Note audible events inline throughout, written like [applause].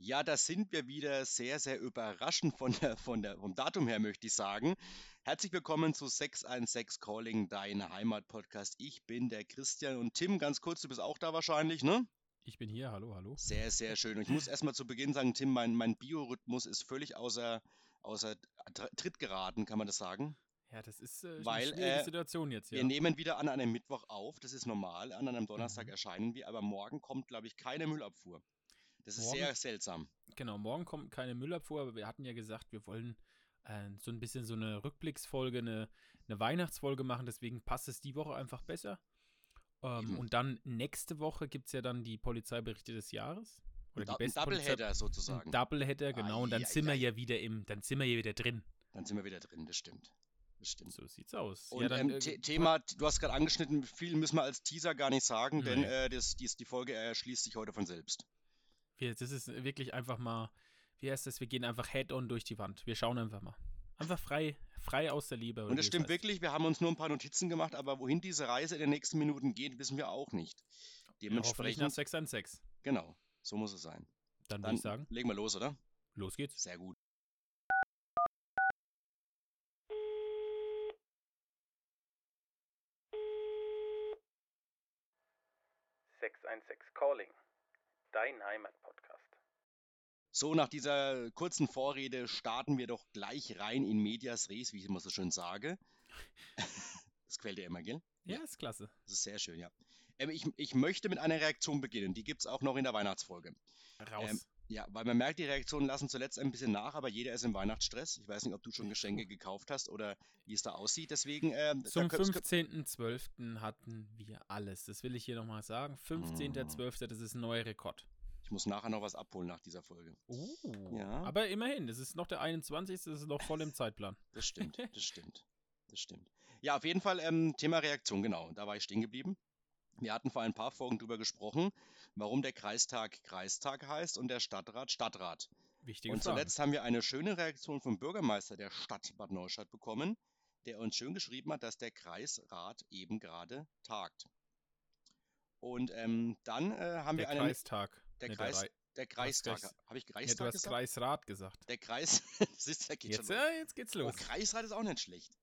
Ja, da sind wir wieder sehr, sehr überraschend von der, von der, vom Datum her, möchte ich sagen. Herzlich willkommen zu 616 Calling, dein Heimat-Podcast. Ich bin der Christian und Tim, ganz kurz, du bist auch da wahrscheinlich, ne? Ich bin hier, hallo, hallo. Sehr, sehr schön. Und ich muss erstmal zu Beginn sagen, Tim, mein, mein Biorhythmus ist völlig außer, außer Tritt geraten, kann man das sagen? Ja, das ist äh, Weil, äh, Situation jetzt, ja. Wir nehmen wieder an einem Mittwoch auf, das ist normal. An einem Donnerstag Mhm. erscheinen wir, aber morgen kommt, glaube ich, keine Müllabfuhr. Das ist Morgen- sehr seltsam. Genau, morgen kommt keine Müllabfuhr, aber wir hatten ja gesagt, wir wollen äh, so ein bisschen so eine Rückblicksfolge, eine, eine Weihnachtsfolge machen, deswegen passt es die Woche einfach besser. Ähm, Eben. und dann nächste Woche gibt es ja dann die Polizeiberichte des Jahres. Oder Da- die ein Doubleheader sozusagen. Ein Doubleheader, genau. Und dann ai, sind wir ai. ja wieder im, dann sind wir ja wieder drin. Dann sind wir wieder drin, das stimmt. Das stimmt. So sieht's aus. Und ja, dann, ähm, äh, The- Thema, du hast gerade angeschnitten, viel müssen wir als Teaser gar nicht sagen, denn äh, das, dies, die Folge erschließt sich heute von selbst. Wir, das ist wirklich einfach mal, wie heißt das, wir gehen einfach head-on durch die Wand. Wir schauen einfach mal. Einfach frei, frei aus der Liebe. Und es stimmt heißt. wirklich, wir haben uns nur ein paar Notizen gemacht, aber wohin diese Reise in den nächsten Minuten geht, wissen wir auch nicht. Ja, hoffentlich Dementsprechend, nach 6 an 6. genau, so muss es sein. Dann würde Dann ich sagen, legen wir los, oder? los geht's. Sehr gut. Calling. Dein Heimatpodcast. So, nach dieser kurzen Vorrede starten wir doch gleich rein in Medias Res, wie ich immer so schön sage. [laughs] Das quält ja immer, gell? Ja, ist klasse. Das ist sehr schön, ja. Ähm, ich, ich möchte mit einer Reaktion beginnen. Die gibt es auch noch in der Weihnachtsfolge. Raus. Ähm, Ja, weil man merkt, die Reaktionen lassen zuletzt ein bisschen nach, aber jeder ist im Weihnachtsstress. Ich weiß nicht, ob du schon Geschenke gekauft hast oder wie es da aussieht. Deswegen, da Zum könnt- 15.12. hatten wir alles. Das will ich hier nochmal sagen. 15.12., das ist ein neuer Rekord. ich muss nachher noch was abholen nach dieser Folge. Oh. Ja. Aber immerhin, das ist noch der 21. Das ist noch voll im [laughs] Zeitplan. Das stimmt, [laughs] das stimmt, das stimmt. Ja, auf jeden Fall ähm, Thema Reaktion, genau. Da war ich stehen geblieben. Wir hatten vor ein paar Folgen drüber gesprochen, warum der Kreistag Kreistag heißt und der Stadtrat Stadtrat. Wichtige Und zuletzt haben wir eine schöne Reaktion vom Bürgermeister der Stadt Bad Neustadt bekommen, der uns schön geschrieben hat, dass der Kreisrat eben gerade tagt. Und ähm, dann äh, haben der wir einen. Kreistag. der, Nee, Kreis, Rei- der Kreistag. Kreis- Habe ich Ja, du Kreistag hast gesagt? Kreisrat gesagt. Der Kreis. das ist, der geht Jetzt, schon ja, jetzt geht's los. los. Oh, Kreisrat ist auch nicht schlecht.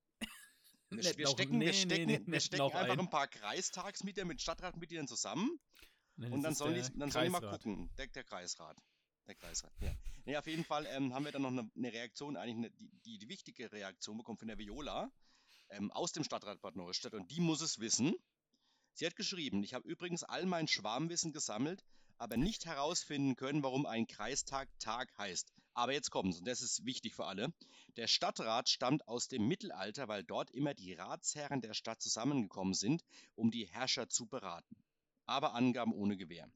Wir, wir stecken, nee, wir nee, stecken, nee, wir nicht stecken noch einfach ein. ein paar Kreistagsmitglieder mit Stadtratmitgliedern zusammen Nee, und dann sollen, die, dann sollen die mal gucken. Der, der Kreisrat. Der Kreisrat, ja. Nee, auf jeden Fall ähm, haben wir dann noch eine, eine Reaktion, eigentlich eine, die, die, die wichtige Reaktion bekommen von der Viola ähm, aus dem Stadtrat Bad Neustadt und die muss es wissen. Sie hat geschrieben, ich habe übrigens all mein Schwarmwissen gesammelt, aber nicht herausfinden können, warum ein Kreistag Tag heißt. Aber jetzt kommt's, und das ist wichtig für alle. Der Stadtrat stammt aus dem Mittelalter, weil dort immer die Ratsherren der Stadt zusammengekommen sind, um die Herrscher zu beraten. Aber Angaben ohne Gewähr.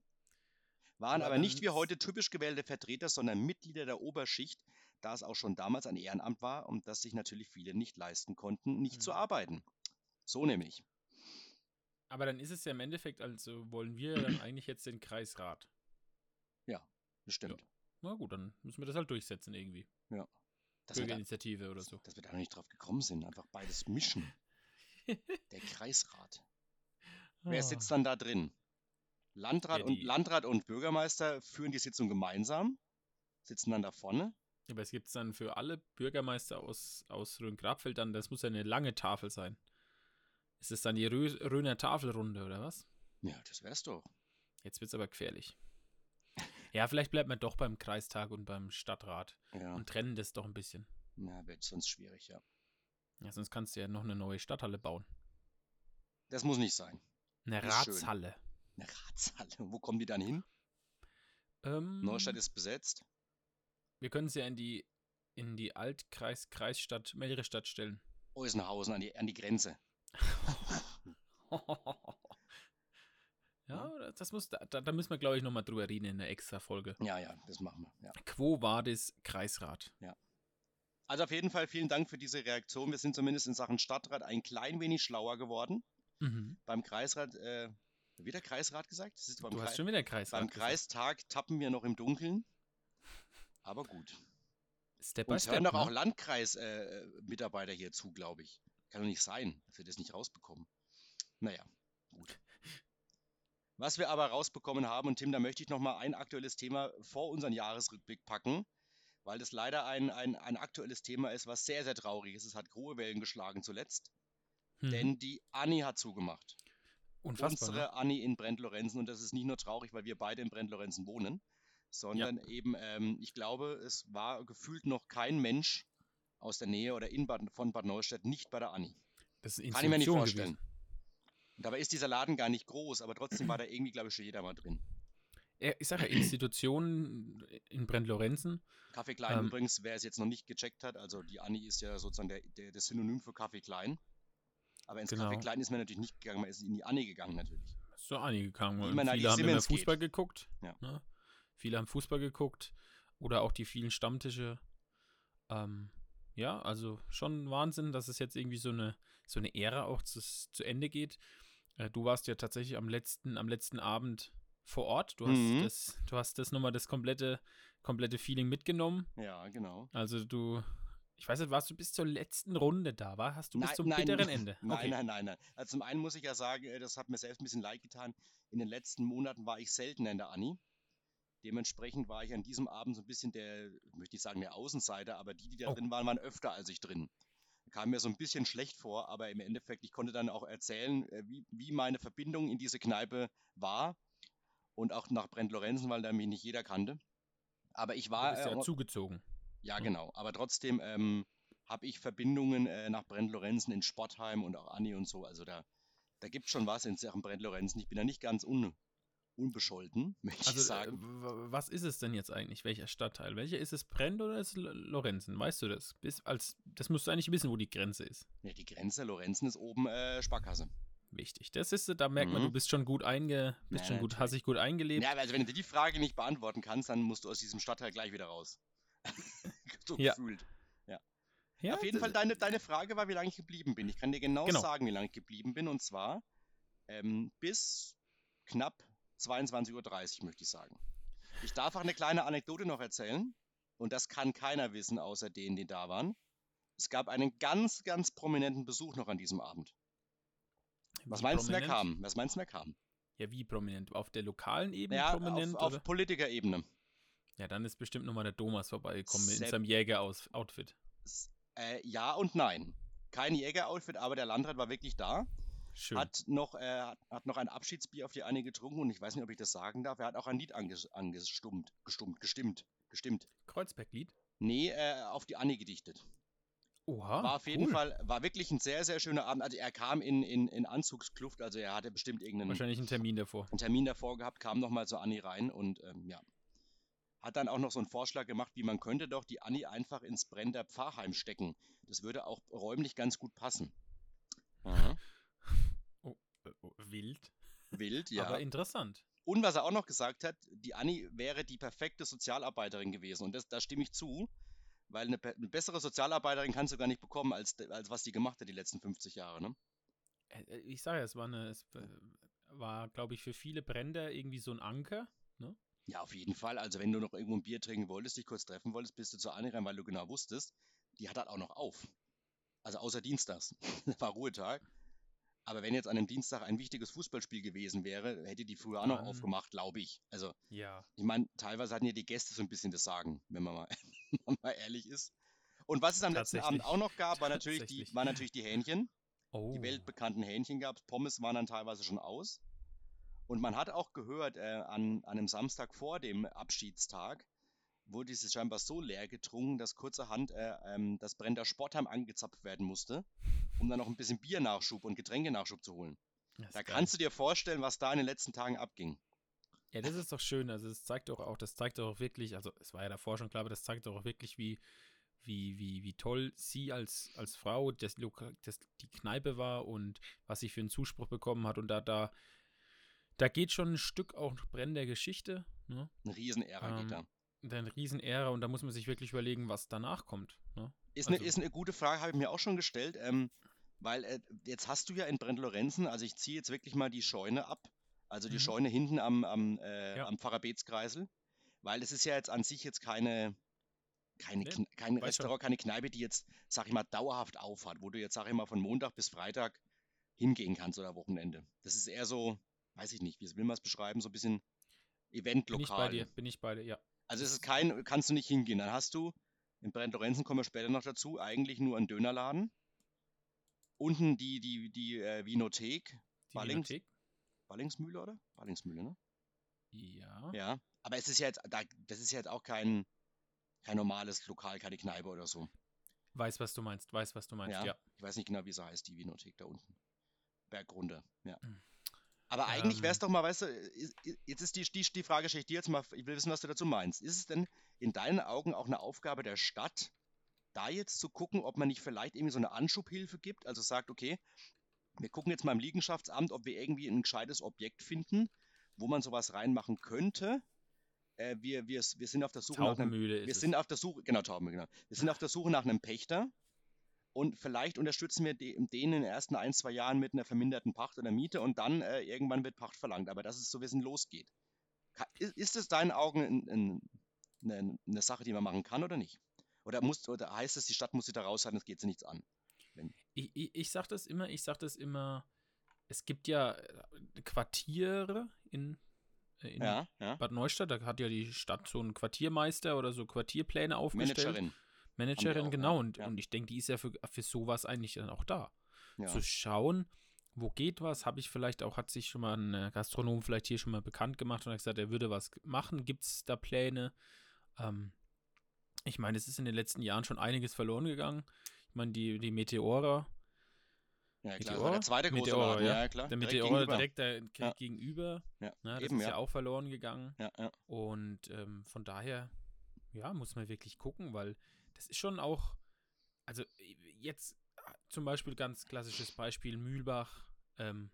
Waren Aber aber nicht wie heute typisch gewählte Vertreter, sondern Mitglieder der Oberschicht, da es auch schon damals ein Ehrenamt war und das sich natürlich viele nicht leisten konnten, nicht zu Mhm. arbeiten. So nämlich. Aber dann ist es ja im Endeffekt, also wollen wir dann eigentlich jetzt den Kreisrat. Bestimmt. Na gut, dann müssen wir das halt durchsetzen irgendwie. Dass, wir da, Bürgerinitiative oder so. dass wir da noch nicht drauf gekommen sind. Einfach beides mischen. [laughs] Der Kreisrat. Wer Ah. sitzt dann da drin? Landrat, Ja, und, Landrat und Bürgermeister führen die Sitzung gemeinsam, sitzen dann da vorne. Aber es gibt dann für alle Bürgermeister aus, aus Rhön-Grabfeld dann, das muss ja eine lange Tafel sein. Ist es dann die Rö Rhöner Tafelrunde oder was? Ja, das wär's doch. Jetzt wird's aber gefährlich. Ja, vielleicht bleibt man doch beim Kreistag und beim Stadtrat Ja, und trennen das doch ein bisschen. ja wird sonst schwierig, ja. Ja, sonst kannst du ja noch eine neue Stadthalle bauen. Das muss nicht sein. Eine schön. Ratshalle. Eine Ratshalle. Wo kommen die dann hin? Ähm, Neustadt ist besetzt. wir können sie ja in die, in die Altkreis, Kreisstadt, Melrestadt stellen. Eusenhausen an die, an die Grenze. [laughs] [laughs] ja, das muss, da, da müssen wir, glaube ich, nochmal drüber reden in einer extra Folge. Ja, ja, das machen wir. Ja. Quo Vadis Kreisrat? Also auf jeden Fall vielen Dank für diese Reaktion. Wir sind zumindest in Sachen Stadtrat ein klein wenig schlauer geworden. Mhm. Beim Kreisrat, äh, wird der Kreisrat gesagt? Das ist beim, Du hast Krei- schon wieder Kreisrat. beim gesagt. Kreistag tappen wir noch im Dunkeln. Aber gut. Step by Uns Step. hören doch auch ne? Landkreis-Mitarbeiter hier zu, glaube ich. Kann doch nicht sein, dass wir das nicht rausbekommen. Naja, gut. Was wir aber rausbekommen haben, und Tim, da möchte ich nochmal ein aktuelles Thema vor unseren Jahresrückblick packen, weil das leider ein, ein, ein aktuelles Thema ist, was sehr, sehr traurig ist. Es hat große Wellen geschlagen zuletzt, Hm. denn die Anni hat zugemacht. Unfassbar. Unsere Ne? Anni in Brent-Lorenzen, und das ist nicht nur traurig, weil wir beide in Brent-Lorenzen wohnen, sondern eben, ähm, ich glaube, es war gefühlt noch kein Mensch aus der Nähe oder in Bad, von Bad Neustadt nicht bei der Anni. Das ist Kann ich mir nicht vorstellen. gewesen. Und dabei ist dieser Laden gar nicht groß, aber trotzdem war da irgendwie, glaube ich, schon jeder mal drin. Ich sage ja, Institutionen in Brent-Lorenzen. Kaffee Klein Ähm. übrigens, wer es jetzt noch nicht gecheckt hat, also die Anni ist ja sozusagen der, der, das Synonym für Kaffee Klein. Aber ins Genau. Kaffee Klein ist man natürlich nicht gegangen, man ist in die Anni gegangen natürlich. So einige gegangen. Wie man Viele haben immer Siemens geht. Fußball geguckt. Ja. Ne? Viele haben Fußball geguckt. Oder auch die vielen Stammtische. Ähm, ja, also schon Wahnsinn, dass es jetzt irgendwie so eine, so eine Ära auch zu, zu Ende geht. Äh, du warst ja tatsächlich am letzten, am letzten Abend vor Ort. Du hast Mhm. das, du hast das nochmal das komplette, komplette Feeling mitgenommen. Ja, genau. Also du, ich weiß nicht, warst du bis zur letzten Runde da, war? Hast du bis Nein, zum nein, bitteren [laughs] Ende? Nein, Okay. nein, nein, nein. Also zum einen muss ich ja sagen, äh, das hat mir selbst ein bisschen leid getan. In den letzten Monaten war ich seltener in der Anni. Dementsprechend war ich an diesem Abend so ein bisschen der, ich möchte nicht sagen der Außenseiter, aber die, die da Oh. drin waren, waren öfter als ich drin. Kam mir so ein bisschen schlecht vor, aber im Endeffekt, ich konnte dann auch erzählen, äh, wie, wie meine Verbindung in diese Kneipe war und auch nach Brent Lorenzen, weil da mich nicht jeder kannte. Aber ich Du war, bist äh, ja zugezogen. ja, Ja. genau. Aber trotzdem ähm, habe ich Verbindungen äh, nach Brent Lorenzen in Sportheim und auch Anni und so. Also da, da gibt es schon was in Sachen Brent Lorenzen. Ich bin da nicht ganz un, unbescholten, [laughs] möchte ich Also, äh, sagen. was ist es denn jetzt eigentlich? Welcher Stadtteil? Welcher ist es? Brennt oder ist es Lorenzen? Weißt du das? Bis, als, das musst du eigentlich wissen, wo die Grenze ist. Ja, die Grenze Lorenzen ist oben äh, Sparkasse. Wichtig. Das ist, da merkt man, Mhm. du bist schon gut einge, bist Ja, schon gut, natürlich. hast dich gut eingelebt. Ja, also wenn du die Frage nicht beantworten kannst, dann musst du aus diesem Stadtteil gleich wieder raus. [laughs] so Ja. gefühlt. Ja, Auf jeden Fall, deine, deine Frage war, wie lange ich geblieben bin. Ich kann dir genau, Genau. sagen, wie lange ich geblieben bin. Und zwar ähm, bis knapp 22.30 Uhr, möchte ich sagen. Ich darf auch eine kleine Anekdote noch erzählen. Und das kann keiner wissen, außer denen, die da waren. Es gab einen ganz, ganz prominenten Besuch noch an diesem Abend. Was Wie meinst du, wer kam? Was meinst du, wer kam? Ja, wie prominent? Auf der lokalen Ebene Ja, prominent? auf, auf Politikerebene. Ja, dann ist bestimmt nochmal der Thomas vorbeigekommen in Sepp- seinem Jäger-Outfit. Äh, ja und nein. Kein Jägeroutfit, aber der Landrat war wirklich da. Schön. Hat noch, äh, hat- noch ein Abschiedsbier auf die eine getrunken und ich weiß nicht, ob ich das sagen darf. Er hat auch ein Lied anges angestummt, gestummt, gestimmt, gestimmt. Kreuzberglied? Nee, äh, auf die Annie gedichtet. Oha. War auf jeden cool. Fall, war wirklich ein sehr, sehr schöner Abend. Also er kam in, in, in Anzugskluft, also er hatte bestimmt irgendeinen Wahrscheinlich einen Termin davor. einen Termin davor gehabt, kam nochmal zur Anni rein und ähm, ja. Hat dann auch noch so einen Vorschlag gemacht, wie man könnte doch die Anni einfach ins Brender Pfarrheim stecken. Das würde auch räumlich ganz gut passen. Aha. Wild. Wild, [laughs] ja. Aber interessant. Und was er auch noch gesagt hat, die Anni wäre die perfekte Sozialarbeiterin gewesen. Und das, da stimme ich zu, weil eine, eine bessere Sozialarbeiterin kannst du gar nicht bekommen, als, als was die gemacht hat die letzten 50 Jahre. Ne? Äh, äh, Ich sage ja, es war, eine, es äh, war, glaube ich, für viele Bränder irgendwie so ein Anker. Ja, auf jeden Fall. Also wenn du noch irgendwo ein Bier trinken wolltest, dich kurz treffen wolltest, bist du zur Anni rein, weil du genau wusstest, die hat halt auch noch auf. Also außer Dienstags. [laughs] war Ruhetag. Aber wenn jetzt an einem Dienstag ein wichtiges Fußballspiel gewesen wäre, hätte die früher auch noch aufgemacht, glaube ich. Also Ja. Ich meine, teilweise hatten ja die Gäste so ein bisschen das Sagen, wenn man mal, [laughs] wenn man mal ehrlich ist. Und was es am letzten Abend auch noch gab, war natürlich die, waren natürlich die Hähnchen. Oh. Die weltbekannten Hähnchen gab es. Pommes waren dann teilweise schon aus. Und man hat auch gehört, äh, an, an einem Samstag vor dem Abschiedstag wurde es scheinbar so leer getrunken, dass kurzerhand äh, ähm, das Brender Sportheim angezapft werden musste, um dann noch ein bisschen Biernachschub und Getränkenachschub zu holen. Das Da geil. kannst du dir vorstellen, was da in den letzten Tagen abging. Ja, das ist doch schön. Also es zeigt doch auch, das zeigt doch auch wirklich, also es war ja davor schon klar, aber das zeigt doch auch wirklich, wie, wie, wie, wie toll sie als, als Frau das, das, die Kneipe war und was sie für einen Zuspruch bekommen hat. Und da, da, da geht schon ein Stück auch Brenn der Geschichte. Ne? Eine Riesenära Ähm, geht da. Eine Riesenära und da muss man sich wirklich überlegen, was danach kommt. Ne? Ist eine, Also- ist eine gute Frage, habe ich mir auch schon gestellt, ähm, weil äh, jetzt hast du ja in Brent-Lorenzen, also ich ziehe jetzt wirklich mal die Scheune ab, also die Mhm. Scheune hinten am, am, äh, Ja. am Pfarrer Beetskreisel, weil es ist ja jetzt an sich jetzt keine, keine, Nee, kein weiß schon. Restaurant, keine Kneipe, die jetzt, sag ich mal, dauerhaft aufhat, wo du jetzt, sag ich mal, von Montag bis Freitag hingehen kannst oder Wochenende. Das ist eher so, weiß ich nicht, wie will man es beschreiben, so ein bisschen Bin ich bei Eventlokal. dir, bin ich bei dir, ja. Also es ist kein, kannst du nicht hingehen. Dann hast du, in Brent Lorenzen kommen wir später noch dazu, eigentlich nur einen Dönerladen. Unten die, die, die äh, Vinothek, Die Ballings- Vinothek? Ballingsmühle, oder? Ballingsmühle, ne? Ja. Ja. Aber es ist ja jetzt, da, das ist ja jetzt auch kein, kein normales Lokal, keine Kneipe oder so. Weiß, was du meinst, weiß, was du meinst, Ja. ja. Ich weiß nicht genau, wie sie heißt, die Vinothek da unten. Bergrunde, ja. Hm. Aber eigentlich wäre es Ähm. doch mal, weißt du, jetzt ist die, die, die Frage, stelle ich dir jetzt mal, ich will wissen, was du dazu meinst. Ist es denn in deinen Augen auch eine Aufgabe der Stadt, da jetzt zu gucken, ob man nicht vielleicht irgendwie so eine Anschubhilfe gibt? Also sagt, okay, wir gucken jetzt mal im Liegenschaftsamt, ob wir irgendwie ein gescheites Objekt finden, wo man sowas reinmachen könnte. Äh, wir, wir, wir sind auf der Suche nach einem Taubenmühle wir sind auf der Suche, genau, Tauben, genau. Wir sind auf der Suche nach einem Pächter und vielleicht unterstützen wir de- den in den ersten ein, zwei Jahren mit einer verminderten Pacht oder Miete und dann äh, irgendwann wird Pacht verlangt. Aber dass es so wissen losgeht. Ist, es deinen Augen ein, ein, eine, eine Sache, die man machen kann oder nicht? Oder, muss, oder heißt es, die Stadt muss sich da raushalten, es geht sie nichts an? Ich, ich, ich sag das immer, ich sag das immer, es gibt ja äh, Quartiere in, äh, in Ja, ja. Bad Neustadt, da hat ja die Stadt so einen Quartiermeister oder so Quartierpläne aufgestellt. Managerin. Managerin, auch, genau. ja, Und, ja. und ich denke, die ist ja für, für sowas eigentlich dann auch da. Ja. Zu schauen, wo geht was, habe ich vielleicht auch, hat sich schon mal ein äh, Gastronom vielleicht hier schon mal bekannt gemacht und hat gesagt, er würde was machen. Gibt es da Pläne? Ähm, ich meine, es ist in den letzten Jahren schon einiges verloren gegangen. Ich meine, die, die Meteora, ja, klar, das war Meteor? der zweite große Meteor, Laden, ja. ja, klar. der direkt Meteora gegenüber. direkt da gegenüber, Ja, na, das eben, ist ja ja. auch verloren gegangen. Ja, ja. Und ähm, von daher, ja, muss man wirklich gucken, weil das ist schon auch, also äh, jetzt äh, zum Beispiel ganz klassisches Beispiel Mühlbach, ähm,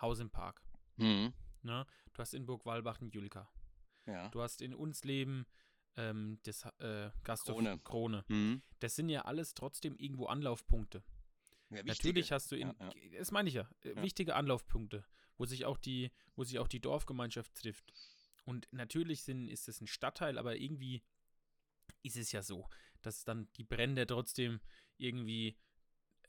Haus im Park. Mhm. Ne? Du hast in Burg Walbach den Julika. Ja. Du hast in Unsleben ähm, das äh, Gasthof Krone. Krone. Mhm. Das sind ja alles trotzdem irgendwo Anlaufpunkte. Ja, Natürlich hast du in, Ja, das meine ich ja, äh, Ja. wichtige Anlaufpunkte, wo sich auch die, wo sich auch die Dorfgemeinschaft trifft. Und natürlich sind, ist es ein Stadtteil, aber irgendwie ist es ja so, dass dann die Brände trotzdem irgendwie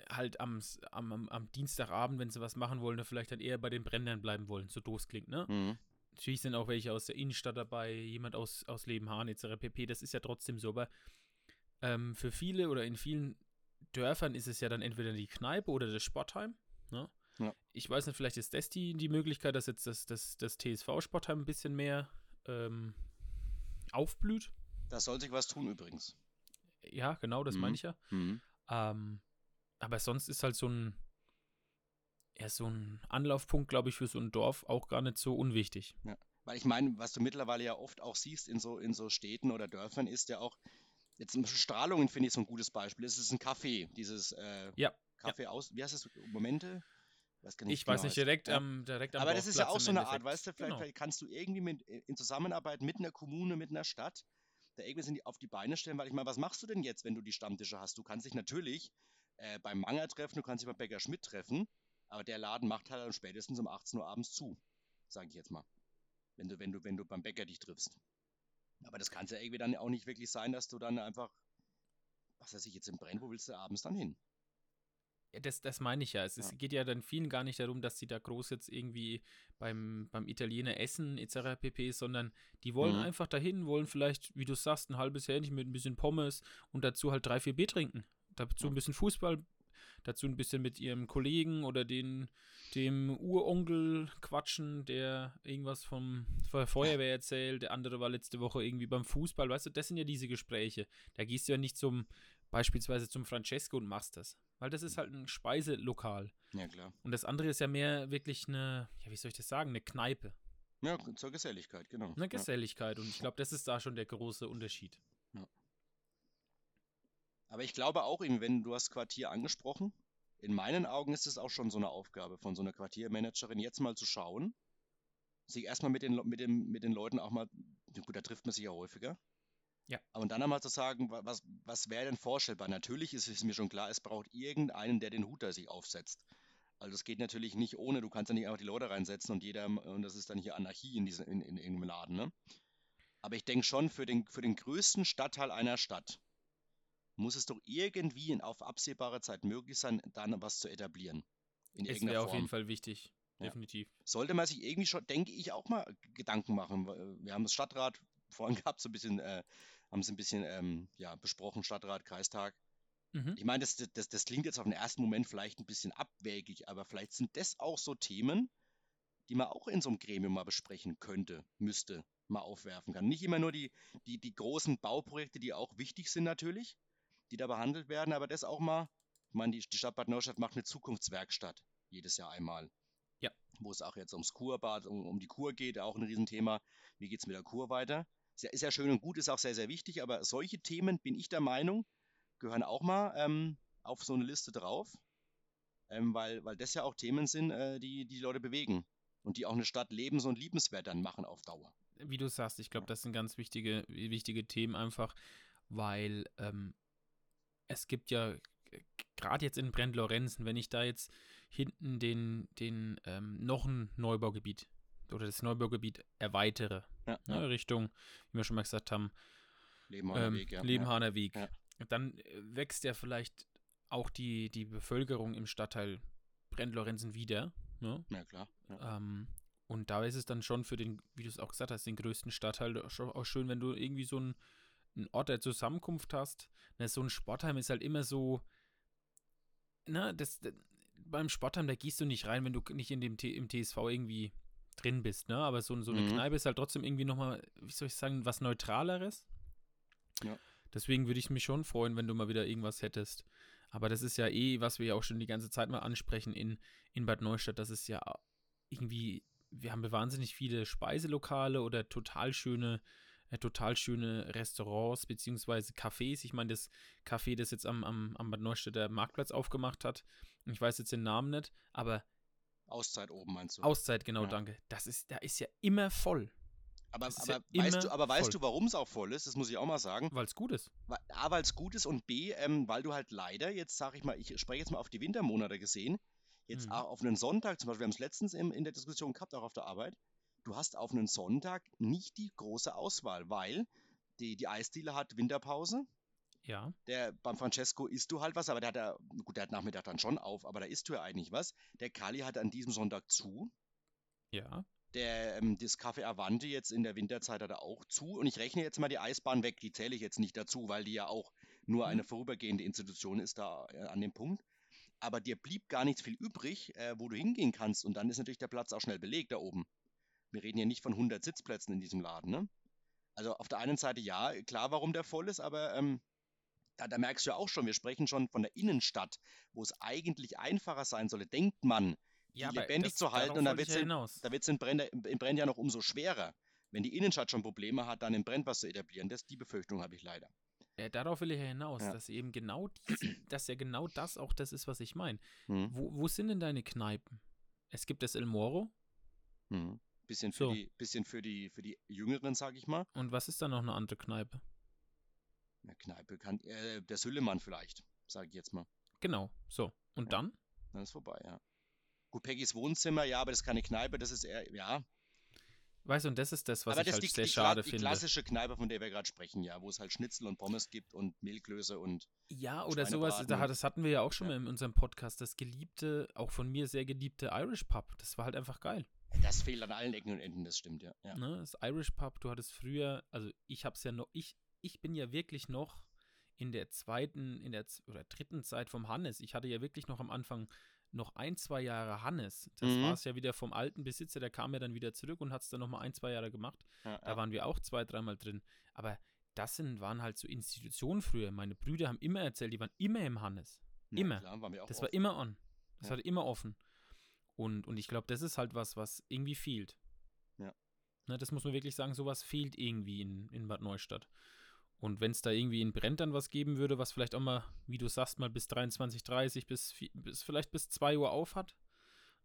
halt am, am, am, Dienstagabend, wenn sie was machen wollen, vielleicht dann eher bei den Brändern bleiben wollen, so doof klingt, ne? Mhm. Natürlich sind auch welche aus der Innenstadt dabei, jemand aus, aus Lebenhahn etc. pp. Das ist ja trotzdem so, aber ähm, für viele oder in vielen Dörfern ist es ja dann entweder die Kneipe oder das Sportheim. Ne? Ja. Ich weiß nicht, vielleicht ist das die, die Möglichkeit, dass jetzt das, das, das TSV-Sportheim ein bisschen mehr ähm, aufblüht. Da soll sich was tun übrigens. Ja, genau, das Mhm. meine ich ja. Mhm. Ähm, aber sonst ist halt so ein, ja, so ein Anlaufpunkt, glaube ich, für so ein Dorf auch gar nicht so unwichtig. Weil ich meine, was du mittlerweile ja oft auch siehst in so, in so Städten oder Dörfern, ist ja auch, jetzt zum Beispiel Strahlungen finde ich so ein gutes Beispiel. Es ist ein Café, dieses äh, Ja, Kaffee aus, wie heißt das, Momente? Weiß gar Ich genau, weiß nicht heißt. direkt Ja. am, direkt am Aber das ist ja auch so eine Art, weißt du, vielleicht, Genau. vielleicht kannst du irgendwie mit, in Zusammenarbeit mit einer Kommune, mit einer Stadt, sind die auf die Beine stellen, weil ich meine, was machst du denn jetzt, wenn du die Stammtische hast? Du kannst dich natürlich äh, beim Manger treffen, du kannst dich beim Bäcker Schmidt treffen, aber der Laden macht halt dann spätestens um 18 Uhr abends zu, sage ich jetzt mal. Wenn du, wenn du, wenn du beim Bäcker dich triffst. Aber das kann es ja irgendwie dann auch nicht wirklich sein, dass du dann einfach, was weiß ich, jetzt im Brenn, wo willst du abends dann hin? Das, das meine ich ja. Es ist, geht ja dann vielen gar nicht darum, dass sie da groß jetzt irgendwie beim, beim Italiener essen etc. pp., sondern die wollen Mhm. einfach dahin, wollen vielleicht, wie du sagst, ein halbes Hähnchen mit ein bisschen Pommes und dazu halt drei, vier Bier trinken. Dazu ein bisschen Fußball, dazu ein bisschen mit ihrem Kollegen oder den, dem Uronkel quatschen, der irgendwas vom, von der Feuerwehr erzählt, der andere war letzte Woche irgendwie beim Fußball, weißt du, das sind ja diese Gespräche. Da gehst du ja nicht zum, beispielsweise zum Francesco und machst das. Weil das ist halt ein Speiselokal. Ja, klar. Und das andere ist ja mehr wirklich eine, ja, wie soll ich das sagen, eine Kneipe, Ja, zur Geselligkeit, genau. eine ja. Geselligkeit. Und ich glaube, das ist da schon der große Unterschied. Aber ich glaube auch, eben, wenn du hast Quartier angesprochen, in meinen Augen ist es auch schon so eine Aufgabe von so einer Quartiermanagerin, jetzt mal zu schauen, sich erstmal mit den, mit, dem, mit den Leuten auch mal, gut, da trifft man sich ja häufiger. Ja. Aber dann einmal zu sagen, wa- was, was wäre denn vorstellbar? Natürlich ist es mir schon klar, es braucht irgendeinen, der den Hut da sich aufsetzt. Also es geht natürlich nicht ohne, du kannst ja nicht einfach die Leute reinsetzen und jeder, und das ist dann hier Anarchie in, diesem, in, in, in Laden, ne? Aber ich denke schon, für den, für den größten Stadtteil einer Stadt muss es doch irgendwie in, auf absehbare Zeit möglich sein, dann was zu etablieren. In Es wäre auf jeden Fall wichtig. definitiv. Sollte man sich irgendwie schon, denke ich, auch mal Gedanken machen. Wir haben das Stadtrat vorhin [laughs] gehabt, so ein bisschen, äh, haben es ein bisschen ähm, ja, besprochen, Stadtrat, Kreistag. Mhm. Ich meine, das, das, das klingt jetzt auf den ersten Moment vielleicht ein bisschen abwägig, aber vielleicht sind das auch so Themen, die man auch in so einem Gremium mal besprechen könnte, müsste, mal aufwerfen kann. Nicht immer nur die, die, die großen Bauprojekte, die auch wichtig sind natürlich, die da behandelt werden, aber das auch mal, ich meine, die, die Stadt Bad Neustadt macht eine Zukunftswerkstatt jedes Jahr einmal. Ja. Wo es auch jetzt ums Kurbad, um, um die Kur geht, auch ein Riesenthema. Wie geht es mit der Kur weiter? Ist ja, schön und gut, ist auch sehr, sehr wichtig, aber solche Themen, bin ich der Meinung, gehören auch mal ähm, auf so eine Liste drauf, ähm, weil, weil das ja auch Themen sind, äh, die, die die Leute bewegen und die auch eine Stadt lebens- und liebenswert dann machen auf Dauer. Wie du sagst, ich glaube, das sind ganz wichtige, wichtige Themen einfach, weil ähm, es gibt ja gerade jetzt in Brent-Lorenzen, wenn ich da jetzt hinten den, den ähm, noch ein Neubaugebiet oder das Neubaugebiet erweitere, ja, ne, ja. Richtung, wie wir schon mal gesagt haben, Lebenhaner ähm, Weg, ja. Lebenhaner Weg. Ja. Dann äh, wächst ja vielleicht auch die, die Bevölkerung im Stadtteil Brent-Lorenzen wieder. Ne? Ja, klar. Ähm, und da ist es dann schon für den, wie du es auch gesagt hast, den größten Stadtteil auch schön, wenn du irgendwie so einen, einen Ort der Zusammenkunft hast. Ne, so ein Sportheim ist halt immer so, na, das, das, beim Sportheim, da gehst du nicht rein, wenn du nicht in dem T, im TSV irgendwie drin bist, ne? Aber so, so eine mhm. Kneipe ist halt trotzdem irgendwie nochmal, wie soll ich sagen, was Neutraleres. Ja. Deswegen würde ich mich schon freuen, wenn du mal wieder irgendwas hättest. Aber das ist ja eh, was wir ja auch schon die ganze Zeit mal ansprechen in, in Bad Neustadt, das ist ja irgendwie, wir haben wahnsinnig viele Speiselokale oder total schöne, äh, total schöne Restaurants beziehungsweise Cafés. Ich meine, das Café, das jetzt am, am, am Bad Neustädter Marktplatz aufgemacht hat, ich weiß jetzt den Namen nicht, aber Auszeit oben meinst du? Auszeit, genau, ja. danke. Das ist, da ist ja immer voll. Aber, aber, ja weißt, du, aber weißt du, warum es auch voll ist? Das muss ich auch mal sagen. Weil es gut ist. A, weil es gut ist und B, ähm, weil du halt leider, jetzt sage ich mal, ich spreche jetzt mal auf die Wintermonate gesehen, jetzt mhm. auf einen Sonntag, zum Beispiel, wir haben es letztens im, in der Diskussion gehabt, auch auf der Arbeit, du hast auf einen Sonntag nicht die große Auswahl, weil die, die Eisdiele hat Winterpause. Ja. Der, beim Francesco isst du halt was, aber der hat ja, gut, der hat Nachmittag dann schon auf, aber da isst du ja eigentlich was. Der Kali hat an diesem Sonntag zu. Ja. Der, ähm, das Café Avante jetzt in der Winterzeit hat er auch zu. Und ich rechne jetzt mal die Eisbahn weg, die zähle ich jetzt nicht dazu, weil die ja auch nur mhm. eine vorübergehende Institution ist da äh, an dem Punkt. Aber dir blieb gar nichts viel übrig, äh, wo du hingehen kannst. Und dann ist natürlich der Platz auch schnell belegt da oben. Wir reden ja nicht von 100 Sitzplätzen in diesem Laden, ne? Also auf der einen Seite ja, klar, warum der voll ist, aber ähm, da, da, merkst du ja auch schon, wir sprechen schon von der Innenstadt, wo es eigentlich einfacher sein sollte, denkt man, ja, lebendig zu halten. Und da wird es ja in, Brenn, in Brenn ja noch umso schwerer. Wenn die Innenstadt schon Probleme hat, dann in Brenn was zu etablieren. Das, die Befürchtung habe ich leider. Ja, darauf will ich ja hinaus, ja. dass eben genau dies, dass ja genau das auch das ist, was ich meine. Hm. Wo, wo sind denn deine Kneipen? Es gibt das El Moro. Hm. Bisschen für, so. die, bisschen für, die, für die Jüngeren, sage ich mal. Und was ist da noch eine andere Kneipe? Eine Kneipe kann, äh, der Süllemann vielleicht, sage ich jetzt mal. Genau, so. Und ja. dann? Dann ist vorbei, ja. Gut, Peggys Wohnzimmer, ja, aber das ist keine Kneipe, das ist eher, ja. Weißt du, und das ist das, was aber ich das halt die, sehr die, schade die finde. Die klassische Kneipe, von der wir gerade sprechen, ja, wo es halt Schnitzel und Pommes gibt und Mehlklöße und. Ja, oder sowas, das hatten wir ja auch schon ja. mal in unserem Podcast, das geliebte, auch von mir sehr geliebte Irish Pub. Das war halt einfach geil. Das fehlt an allen Ecken und Enden, das stimmt, ja. ja. Ne, das Irish Pub, du hattest früher, also ich hab's ja noch, ich, ich bin ja wirklich noch in der zweiten, in der oder dritten Zeit vom Hannes. Ich hatte ja wirklich noch am Anfang noch ein, zwei Jahre Hannes. Das mhm. war es ja wieder vom alten Besitzer, der kam ja dann wieder zurück und hat es dann nochmal ein, zwei Jahre gemacht. Ja, da ja. waren wir auch zwei, dreimal drin. Aber das sind, waren halt so Institutionen früher. Meine Brüder haben immer erzählt, die waren immer im Hannes. Immer. Ja, klar, das offen. war immer on. Das war immer offen. Und, und ich glaube, das ist halt was, was irgendwie fehlt. Ja. Ne, das muss man wirklich sagen, sowas fehlt irgendwie in, in Bad Neustadt. Und wenn es da irgendwie in Brennt dann was geben würde, was vielleicht auch mal, wie du sagst, mal bis 23, 30, bis, bis vielleicht bis 2 Uhr auf hat,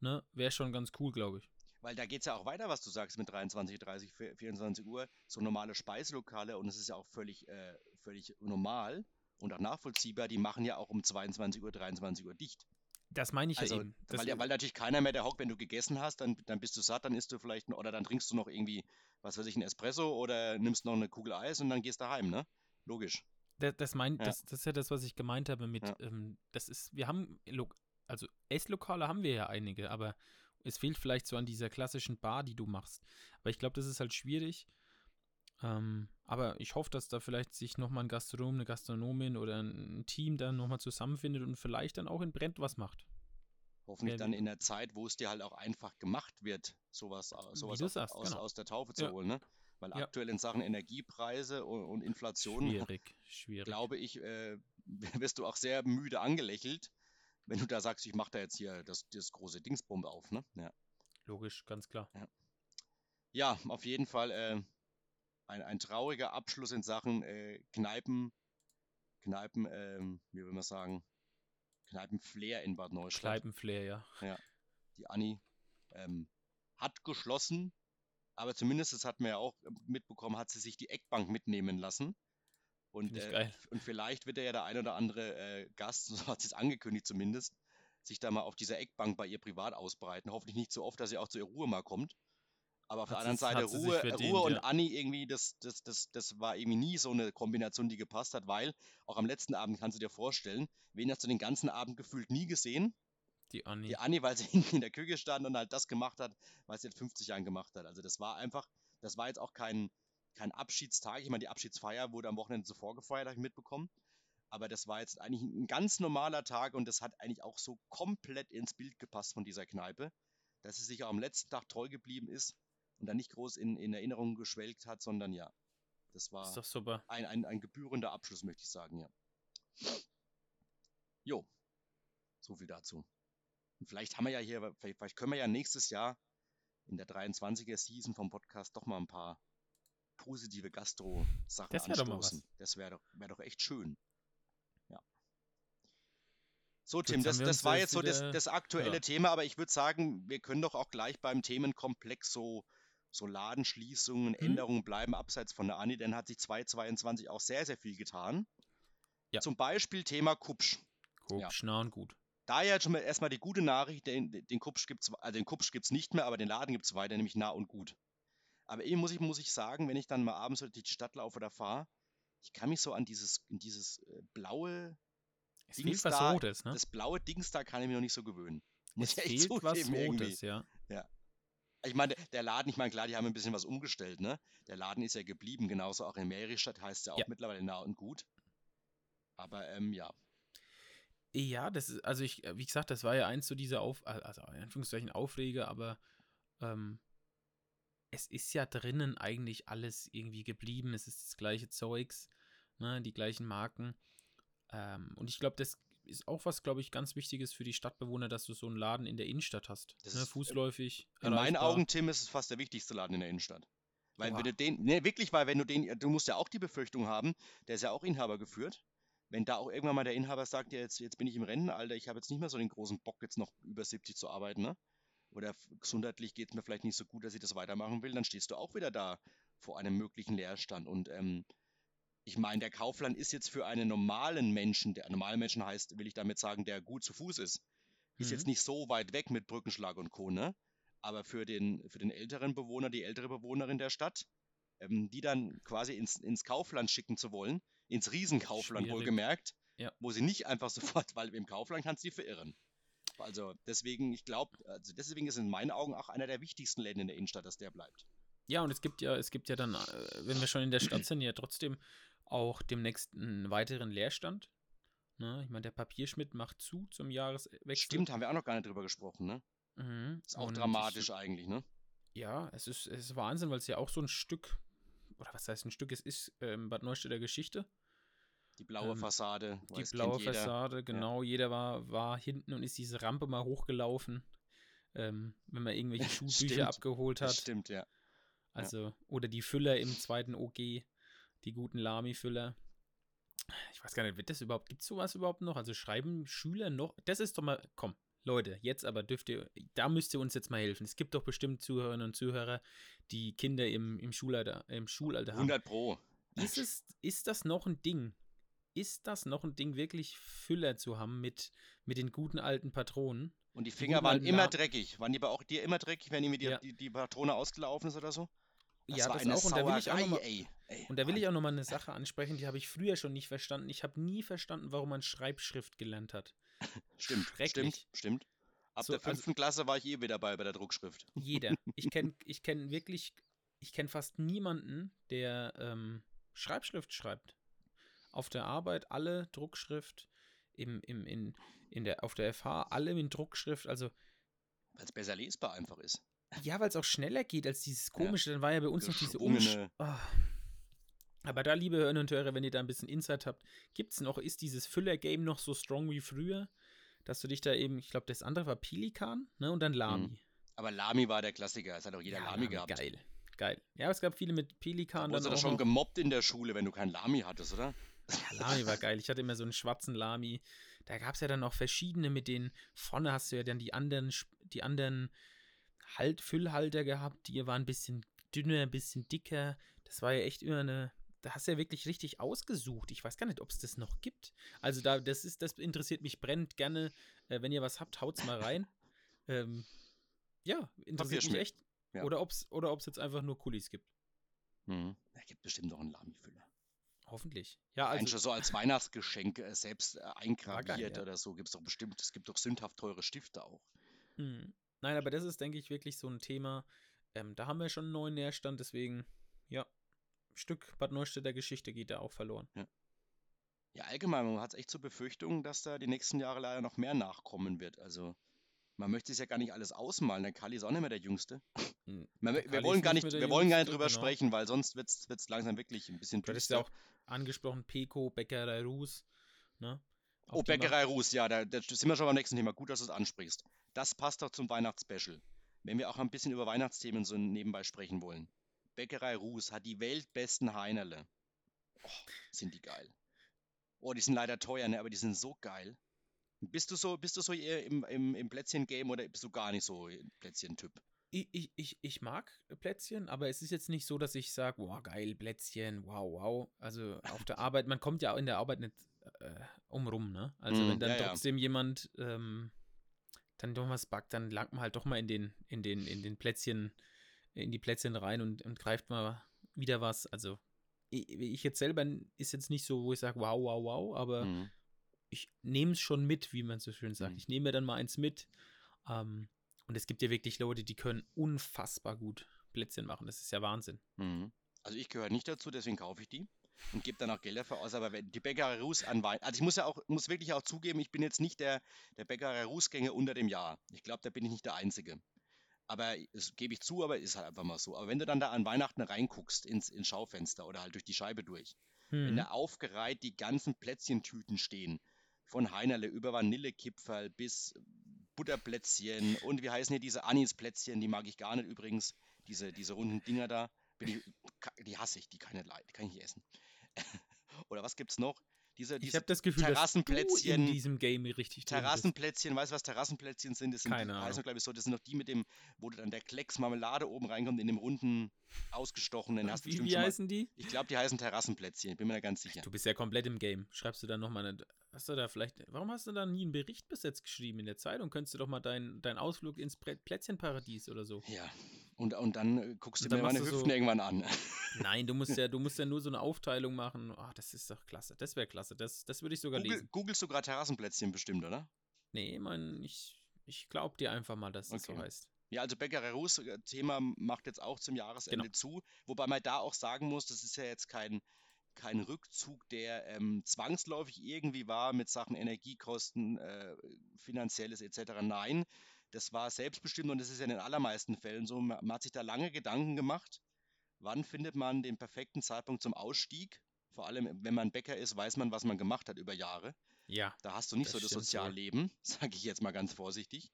ne, wäre schon ganz cool, glaube ich. Weil da geht es ja auch weiter, was du sagst, mit 23, 30, 24 Uhr, so normale Speiselokale und es ist ja auch völlig, äh, völlig normal und auch nachvollziehbar, die machen ja auch um 22 Uhr, 23 Uhr dicht. Das meine ich also, ja eben. Weil, ja, weil natürlich keiner mehr der hockt, wenn du gegessen hast, dann, dann bist du satt, dann isst du vielleicht, oder dann trinkst du noch irgendwie, was weiß ich, einen Espresso oder nimmst noch eine Kugel Eis und dann gehst du heim, ne? Logisch. Das, das, mein, ja. das, das ist ja das, was ich gemeint habe mit, ja. ähm, das ist, wir haben, also Esslokale haben wir ja einige, aber Es fehlt vielleicht so an dieser klassischen Bar, die du machst. Aber ich glaube, das ist halt schwierig. Ähm, aber ich hoffe, dass da vielleicht sich nochmal ein Gastronom, eine Gastronomin oder ein Team dann nochmal zusammenfindet und vielleicht dann auch in Brent was macht. Hoffentlich dann in der Zeit, wo es dir halt auch einfach gemacht wird, sowas, äh, sowas aus, sagst, aus, genau. aus der Taufe zu Ja. holen. Ne? Weil Ja. aktuell in Sachen Energiepreise und, und Inflation, [laughs] Schwierig, schwierig. glaube ich, äh, [laughs] wirst du auch sehr müde angelächelt, wenn du da sagst, ich mache da jetzt hier das, das große Dingsbombe auf. Ne? Ja. Logisch, ganz klar. ja, auf jeden Fall äh, ein, ein trauriger Abschluss in Sachen äh, Kneipen, Kneipen, ähm, wie will man sagen, Kneipenflair in Bad Neustadt. Kneipenflair, ja. Die Anni ähm, hat geschlossen, aber zumindest, das hat man ja auch mitbekommen, hat sie sich die Eckbank mitnehmen lassen. Und, äh, und vielleicht wird ja der ein oder andere äh, Gast, [laughs] so hat sie es angekündigt zumindest, sich da mal auf dieser Eckbank bei ihr privat ausbreiten. Hoffentlich nicht so oft, dass sie auch zur Ruhe mal kommt. Aber auf der Hat anderen sie's- Seite Ruhe, verdient, Ruhe und ja. Anni irgendwie, das, das, das, das war irgendwie nie so eine Kombination, die gepasst hat, weil auch am letzten Abend kannst du dir vorstellen, wen hast du den ganzen Abend gefühlt nie gesehen? Die Anni. Die Anni, weil sie [laughs] hinten in der Küche stand und halt das gemacht hat, was sie seit 50 Jahren gemacht hat. Also das war einfach, das war jetzt auch kein, kein Abschiedstag. Ich meine, die Abschiedsfeier wurde am Wochenende zuvor gefeiert, habe ich mitbekommen. Aber das war jetzt eigentlich ein ganz normaler Tag und das hat eigentlich auch so komplett ins Bild gepasst von dieser Kneipe, dass sie sich auch am letzten Tag treu geblieben ist und dann nicht groß in, in Erinnerung geschwelgt hat, sondern ja, das war ein, ein, ein gebührender Abschluss, möchte ich sagen, ja. Jo, so viel dazu. Und vielleicht haben wir ja hier, vielleicht, vielleicht können wir ja nächstes Jahr in der 23er Season vom Podcast doch mal ein paar positive Gastro-Sachen Das wär doch anstoßen. Das wäre doch, wär doch echt schön. Ja. So, Gut, Tim, das, das war jetzt so das, das aktuelle ja. Thema, aber ich würde sagen, wir können doch auch gleich beim Themenkomplex so, so Ladenschließungen, Mhm. Änderungen bleiben abseits von der Ani, denn hat sich 2022 auch sehr, sehr viel getan. Ja. Zum Beispiel Thema Kupsch. Guck, Ja. schnau und gut. Da ja schon mal erstmal die gute Nachricht, den, den Kupsch gibt's, also den Kupsch gibt's nicht mehr, aber den Laden gibt's weiter, nämlich nah und gut. Aber eben muss ich, muss ich sagen, wenn ich dann mal abends durch die Stadt laufe oder fahre, ich kann mich so an dieses, in dieses äh, blaue, Es Dings fehlt was da- Rotes, ne? das blaue Dings da kann ich mir noch nicht so gewöhnen. Muss Es fehlt was zugeben irgendwie. Rotes, ja. Ich meine, der Laden, ich meine, klar, die haben ein bisschen was umgestellt, ne? Der Laden ist ja geblieben, genauso auch in Meristadt heißt ja auch Ja. mittlerweile nah und gut. Aber ähm, ja, Ja, das ist, also ich, wie gesagt, das war ja eins so dieser Auf, also in Anführungszeichen Aufreger, aber ähm, es ist ja drinnen eigentlich alles irgendwie geblieben. Es ist das gleiche Zeugs, ne, die gleichen Marken. Ähm, und ich glaube, das ist auch was, glaube ich, ganz Wichtiges für die Stadtbewohner, dass du so einen Laden in der Innenstadt hast. Das Ne, ist, äh, fußläufig. in meinen erreichbar. Augen, Tim, ist es fast der wichtigste Laden in der Innenstadt. Weil Oha. wenn du den, ne, wirklich, weil wenn du den, du musst ja auch die Befürchtung haben, der ist ja auch Inhaber geführt. Wenn da auch irgendwann mal der Inhaber sagt, ja, jetzt, jetzt bin ich im Rentenalter, ich habe jetzt nicht mehr so den großen Bock, jetzt noch über 70 zu arbeiten, ne? Oder gesundheitlich geht es mir vielleicht nicht so gut, dass ich das weitermachen will, dann stehst du auch wieder da vor einem möglichen Leerstand. Und ähm, ich meine, der Kaufland ist jetzt für einen normalen Menschen, der normalen Menschen heißt, will ich damit sagen, der gut zu Fuß ist, ist jetzt Mhm. nicht so weit weg mit Brückenschlag und Co. Ne? Aber für den, für den älteren Bewohner, die ältere Bewohnerin der Stadt, ähm, die dann quasi ins, ins Kaufland schicken zu wollen, ins Riesenkaufland Schwierig. wohlgemerkt, Ja. wo sie nicht einfach [laughs] sofort, weil im Kaufland kannst du die verirren. Also deswegen, ich glaube, also deswegen ist in meinen Augen auch einer der wichtigsten Läden in der Innenstadt, dass der bleibt. Ja, und es gibt ja, es gibt ja dann, äh, wenn wir schon in der Stadt sind, ja trotzdem auch demnächst einen weiteren Leerstand. Ne? Ich meine, der Papierschmidt macht zu zum Jahreswechsel. Stimmt, haben wir auch noch gar nicht drüber gesprochen, ne? Mhm. Ist auch und dramatisch eigentlich, ne? Ich, ja, es ist, es ist Wahnsinn, weil es ja auch so ein Stück, oder was heißt ein Stück, es ist ähm, Bad Neustädter Geschichte. Die blaue Ähm, Fassade, Die blaue. Fassade, genau. Jeder war, war hinten und ist diese Rampe mal hochgelaufen, ähm, wenn man irgendwelche [laughs] Schulbücher abgeholt hat. stimmt, ja. Also, oder die Füller im zweiten OG, die guten Lami-Füller. Ich weiß gar nicht, wird das überhaupt, gibt es sowas überhaupt noch? Also schreiben Schüler noch, das ist doch mal, komm, Leute, jetzt aber dürft ihr, da müsst ihr uns jetzt mal helfen. Es gibt doch bestimmt Zuhörerinnen und Zuhörer, die Kinder im, im, Schulalter, im Schulalter haben. 100 Pro. Ist, es, ist das noch ein Ding? Ist das noch ein Ding, wirklich Füller zu haben mit, mit den guten alten Patronen? Und die Finger guten waren immer dreckig. Waren die bei auch dir immer dreckig, wenn die, Ja. die, die Patrone ausgelaufen ist oder so? ja, war das eine auch. Und da will ich auch noch mal, ey. Ey. Und da will ich auch nochmal eine Sache ansprechen, die habe ich früher schon nicht verstanden. Ich habe nie verstanden, warum man Schreibschrift gelernt hat. [laughs] Stimmt, stimmt, stimmt. Ab So, der also- fünften Klasse war ich eh wieder bei, bei der Druckschrift. Jeder. [laughs] Ich kenne ich kenn wirklich, ich kenne fast niemanden, der ähm, Schreibschrift schreibt. Auf der Arbeit alle Druckschrift, im, im, in, in der, auf der FH alle in Druckschrift. Also, Weil es besser lesbar einfach ist. ja, weil es auch schneller geht als dieses komische. Dann war ja bei uns noch diese Umsch Ah. Aber da, liebe Hörner und Hörer, wenn ihr da ein bisschen Insight habt, gibt es noch, ist dieses Füller-Game noch so strong wie früher? Dass du dich da eben, ich glaube, das andere war Pelikan, ne? Und dann Lami. Aber Lami war der Klassiker. Es hat auch jeder Ja, Lami gehabt. Geil. Geil. Ja, aber es gab viele mit Da Pelikan. wurdest du doch auch schon noch. gemobbt in der Schule, wenn du kein Lami hattest, oder? Ja, Lami war geil. Ich hatte immer so einen schwarzen Lami. Da gab es ja dann noch verschiedene, mit denen vorne hast du ja dann die anderen, die anderen halt Füllhalter gehabt, die waren ein bisschen dünner, ein bisschen dicker. Das war ja echt immer eine. Da hast du ja wirklich richtig ausgesucht. Ich weiß gar nicht, ob es das noch gibt. Also da, das ist, das interessiert mich brennend gerne. Äh, wenn ihr was habt, haut's mal rein. [laughs] Ähm, ja, interessiert mich echt. Ja. Oder ob es oder ob's jetzt einfach nur Kulis gibt. Mhm. Da gibt bestimmt noch einen Lami-Füller. Hoffentlich. Ja, also. schon so als Weihnachtsgeschenk äh, selbst äh, eingraviert geil, ja. oder so. Gibt es doch bestimmt. Es gibt doch sündhaft teure Stifte auch. Hm. Nein, aber das ist, denke ich, wirklich so ein Thema. Ähm, da haben wir schon einen neuen Nährstand, deswegen, ja, Stück Bad Neustädter Geschichte geht da auch verloren. Ja, allgemein, man hat echt so Befürchtungen, dass da die nächsten Jahre leider noch mehr nachkommen wird. Also, man möchte es ja gar nicht alles ausmalen. Der Kali ist auch nicht mehr der Jüngste. Hm. [laughs] Man, Der wir wollen gar nicht wir wollen gar nicht drüber genau. sprechen, weil sonst wird es langsam wirklich ein bisschen Du hattest ja auch angesprochen, Peko, Bäckerei Ruß, ne? Oh, Bäckerei Ruß, ja, da, da sind wir schon beim nächsten Thema. Gut, dass du es ansprichst. Das passt doch zum Weihnachtsspecial. Wenn wir auch ein bisschen über Weihnachtsthemen so nebenbei sprechen wollen. Bäckerei Ruß hat die weltbesten Heinerle. Oh, sind die geil. Oh, die sind leider teuer, ne, aber die sind so geil. Bist du so, bist du so eher im, im, im Plätzchen-Game oder bist du gar nicht so ein Plätzchen-Typ? Ich, ich, ich, ich mag Plätzchen, aber es ist jetzt nicht so, dass ich sage, wow, geil, Plätzchen, wow, wow. Also auf der [laughs] Arbeit, man kommt ja in der Arbeit nicht äh, umrum, ne? Also Mm, wenn dann ja, ja. trotzdem jemand ähm, dann doch was backt, dann langt man halt doch mal in den, in den, in den Plätzchen, in die Plätzchen rein und, und greift mal wieder was. Also ich, ich jetzt selber ist jetzt nicht so, wo ich sage, wow, wow, wow, aber Mhm. ich nehme es schon mit, wie man so schön sagt. Mhm. Ich nehme mir dann mal eins mit. Ähm, und es gibt ja wirklich Leute, die können unfassbar gut Plätzchen machen. Das ist ja Wahnsinn. Mhm. Also ich gehöre nicht dazu, deswegen kaufe ich die und gebe dann auch Geld dafür aus. Aber wenn die Bäckerei Ruß an Wein, also ich muss ja auch, muss wirklich auch zugeben, ich bin jetzt nicht der, der Bäckerei Rußgänger unter dem Jahr. Ich glaube, da bin ich nicht der Einzige. Aber das gebe ich zu, aber ist halt einfach mal so. Aber wenn du dann da an Weihnachten reinguckst ins, ins Schaufenster oder halt durch die Scheibe durch, wenn Hm. da aufgereiht die ganzen Plätzchentüten stehen, von Heinerle über Vanillekipferl bis Butterplätzchen und wie heißen hier diese Anis-Plätzchen, die mag ich gar nicht übrigens, diese, diese runden Dinger da, ich, die hasse ich, die kann ich, nicht die kann ich nicht essen. [laughs] Oder was gibt's noch? Diese, Ich diese habe das Gefühl, dass du in Terrassenplätzchen- diesem Game richtig. Terrassenplätzchen, weißt du, was Terrassenplätzchen sind? Das sind Keine Ahnung. heißen, glaube ich, so, das sind noch die mit dem, wo dann der Klecks Marmelade oben reinkommt, in dem runden, ausgestochenen. Hast du Wie, wie mal- heißen die? Ich glaube, die heißen Terrassenplätzchen, ich bin mir da ganz sicher. Du bist ja komplett im Game. Schreibst du dann nochmal eine. Hast du da vielleicht. Warum hast du da nie einen Bericht bis jetzt geschrieben in der Zeitung? Könntest du doch mal deinen dein Ausflug ins Plätzchenparadies oder so. Ja, und, und dann äh, guckst du dann mir meine Hüften so- irgendwann an. [laughs] Nein, du musst ja, du musst ja nur so eine Aufteilung machen. Ah, das ist doch klasse. Das wäre klasse. Das, das würde ich sogar Google, lesen. googelst du gerade Terrassenplätzchen bestimmt, oder? Nee, mein, ich, ich glaub dir einfach mal, dass das Okay. so heißt. Ja, also Bäckerei Ruß, äh, Thema macht jetzt auch zum Jahresende Genau. zu, wobei man da auch sagen muss, das ist ja jetzt kein, kein Rückzug, der ähm, zwangsläufig irgendwie war mit Sachen Energiekosten, äh, finanzielles etc. Nein, das war selbstbestimmt und das ist ja in den allermeisten Fällen so. Man, man hat sich da lange Gedanken gemacht, wann findet man den perfekten Zeitpunkt zum Ausstieg. Vor allem, wenn man Bäcker ist, weiß man, was man gemacht hat über Jahre. Ja. Da hast du nicht Das so das. Sozialleben, [laughs] sage ich jetzt mal ganz vorsichtig.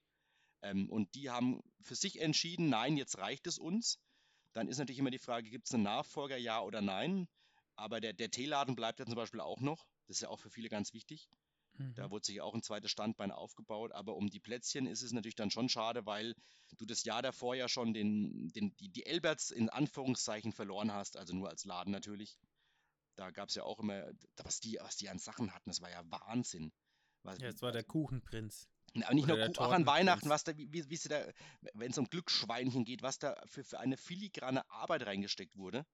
Ähm, und die haben für sich entschieden, nein, jetzt reicht es uns. Dann ist natürlich immer die Frage, gibt es einen Nachfolger, ja oder nein? Aber der, der Teeladen bleibt ja zum Beispiel auch noch. Das ist ja auch für viele ganz wichtig. Da Mhm. wurde sich auch ein zweites Standbein aufgebaut. Aber um die Plätzchen ist es natürlich dann schon schade, weil du das Jahr davor ja schon den, den, die, die Elberts in Anführungszeichen verloren hast, also nur als Laden natürlich. Da gab es ja auch immer, was die, was die an Sachen hatten, das war ja Wahnsinn. Was, Ja, es war der Kuchenprinz. aber nicht Oder nur auch an. Weihnachten, was da, wie, wie, wie da, wenn es um Glücksschweinchen geht, was da für, für eine filigrane Arbeit reingesteckt wurde.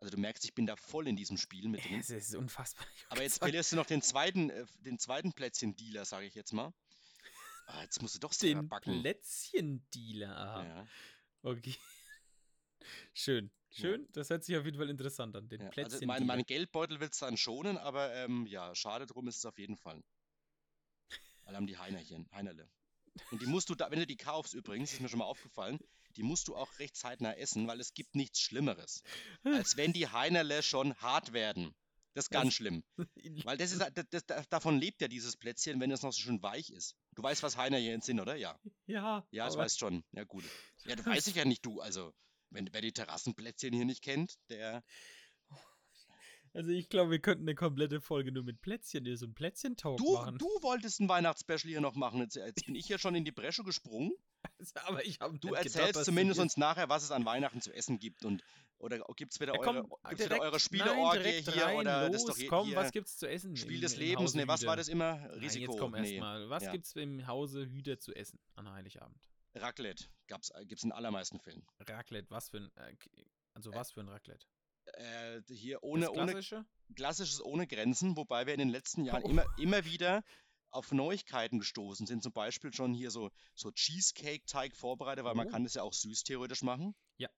Also du merkst, ich bin da voll in diesem Spiel mit drin. Es ist unfassbar. Aber jetzt verlierst du noch den zweiten, äh, den zweiten Plätzchen-Dealer, sage ich jetzt mal. Ah, jetzt musst du doch Den backen. Plätzchendealer. Ja, Okay. Schön. Schön. Das hört sich auf jeden Fall interessant an. Den ja. Also Plätzchendealer. mein, mein Geldbeutel wird es dann schonen, aber ähm, ja, schade drum ist es auf jeden Fall. [laughs] Alle haben die Heinerchen, Heinerle. Und die musst du da, wenn du die kaufst übrigens, ist mir schon mal aufgefallen, die musst du auch recht zeitnah essen, weil es gibt nichts Schlimmeres, als wenn die Heinerle schon hart werden. Das ist ganz schlimm. [laughs] Weil das ist, das, das, davon lebt ja dieses Plätzchen, wenn es noch so schön weich ist. Du weißt, was Heinerchen sind, oder? Ja. ja. Ja, das weißt schon. Ja, gut. Ja, du weißt ich ja nicht, du. Also, wenn, wer die Terrassenplätzchen hier nicht kennt, der. Also ich glaube, wir könnten eine komplette Folge nur mit Plätzchen, so ein Plätzchen-Talk Du, machen. du wolltest ein Weihnachtsspecial hier noch machen. Jetzt, jetzt bin ich ja schon in die Bresche gesprungen. aber ich habe Du erzählst zumindest uns nachher, was es an Weihnachten zu essen gibt. Und, oder gibt es wieder, Ja, eure, gibt's wieder direkt- eure nein, Spieleorgie direkt hier? rein, oder los, das doch hier, komm, hier was gibt's zu essen? Spiel im- des Lebens? Ne, was war das immer? Nein, Risiko. jetzt komm nee. erstmal. Was Ja. gibt's im Hause Hüder zu essen an Heiligabend? Raclette gab's, äh, gibt's in allermeisten Fällen. Raclette, was für ein, äh, also was für ein Raclette? Äh, hier ohne, ohne klassische? klassisches ohne Grenzen, wobei wir in den letzten Jahren Oh. immer, immer wieder auf Neuigkeiten gestoßen sind. Zum Beispiel schon hier so, so Cheesecake-Teig vorbereitet, weil man Oh. kann das ja auch süß theoretisch machen. Ja.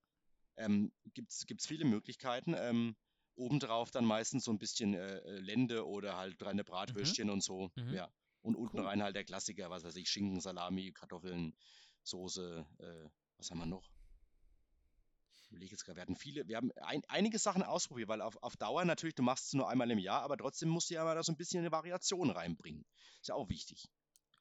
Ähm, gibt's, gibt's viele Möglichkeiten. Ähm, obendrauf dann meistens so ein bisschen äh, äh, Lende oder halt reine Bratwürstchen und so. Mhm. Ja. Und unten Cool. rein halt der Klassiker, was weiß ich, Schinken, Salami, Kartoffeln, Soße, äh, was haben wir noch? Überlege jetzt gerade, wir hatten viele, wir haben ein, einige Sachen ausprobiert, weil auf, auf Dauer natürlich, du machst es nur einmal im Jahr, aber trotzdem musst du ja mal da so ein bisschen eine Variation reinbringen. Ist ja auch wichtig.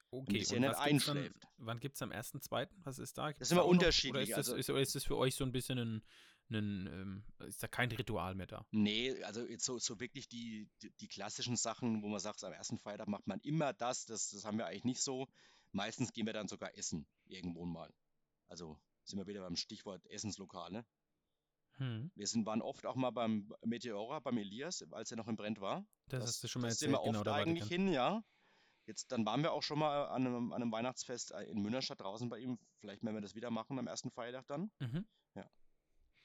Okay, er und nicht was gibt's dann, einschläft. wann gibt es am 1.2.? Was ist da? Gibt's ist immer da unterschiedlich, Oder ist, das, also- ist, oder ist das für euch so ein bisschen ein, ein ähm, ist da kein Ritual mehr da? Nee, also jetzt so, so wirklich die, die, die klassischen Sachen, wo man sagt, am ersten Feiertag macht man immer das, das, das haben wir eigentlich nicht so. Meistens gehen wir dann sogar essen, irgendwo mal. Also sind wir wieder beim Stichwort Essenslokale. Hm. Wir sind, waren oft auch mal beim Meteora, beim Elias, als er noch im Brent war. Das, hast du schon mal das sind erzählt, wir genau, oft da eigentlich hin, ja. Jetzt, dann waren wir auch schon mal an einem, an einem Weihnachtsfest äh, in Münnerstadt draußen bei ihm. Vielleicht werden wir das wieder machen am ersten Feiertag dann. Mhm.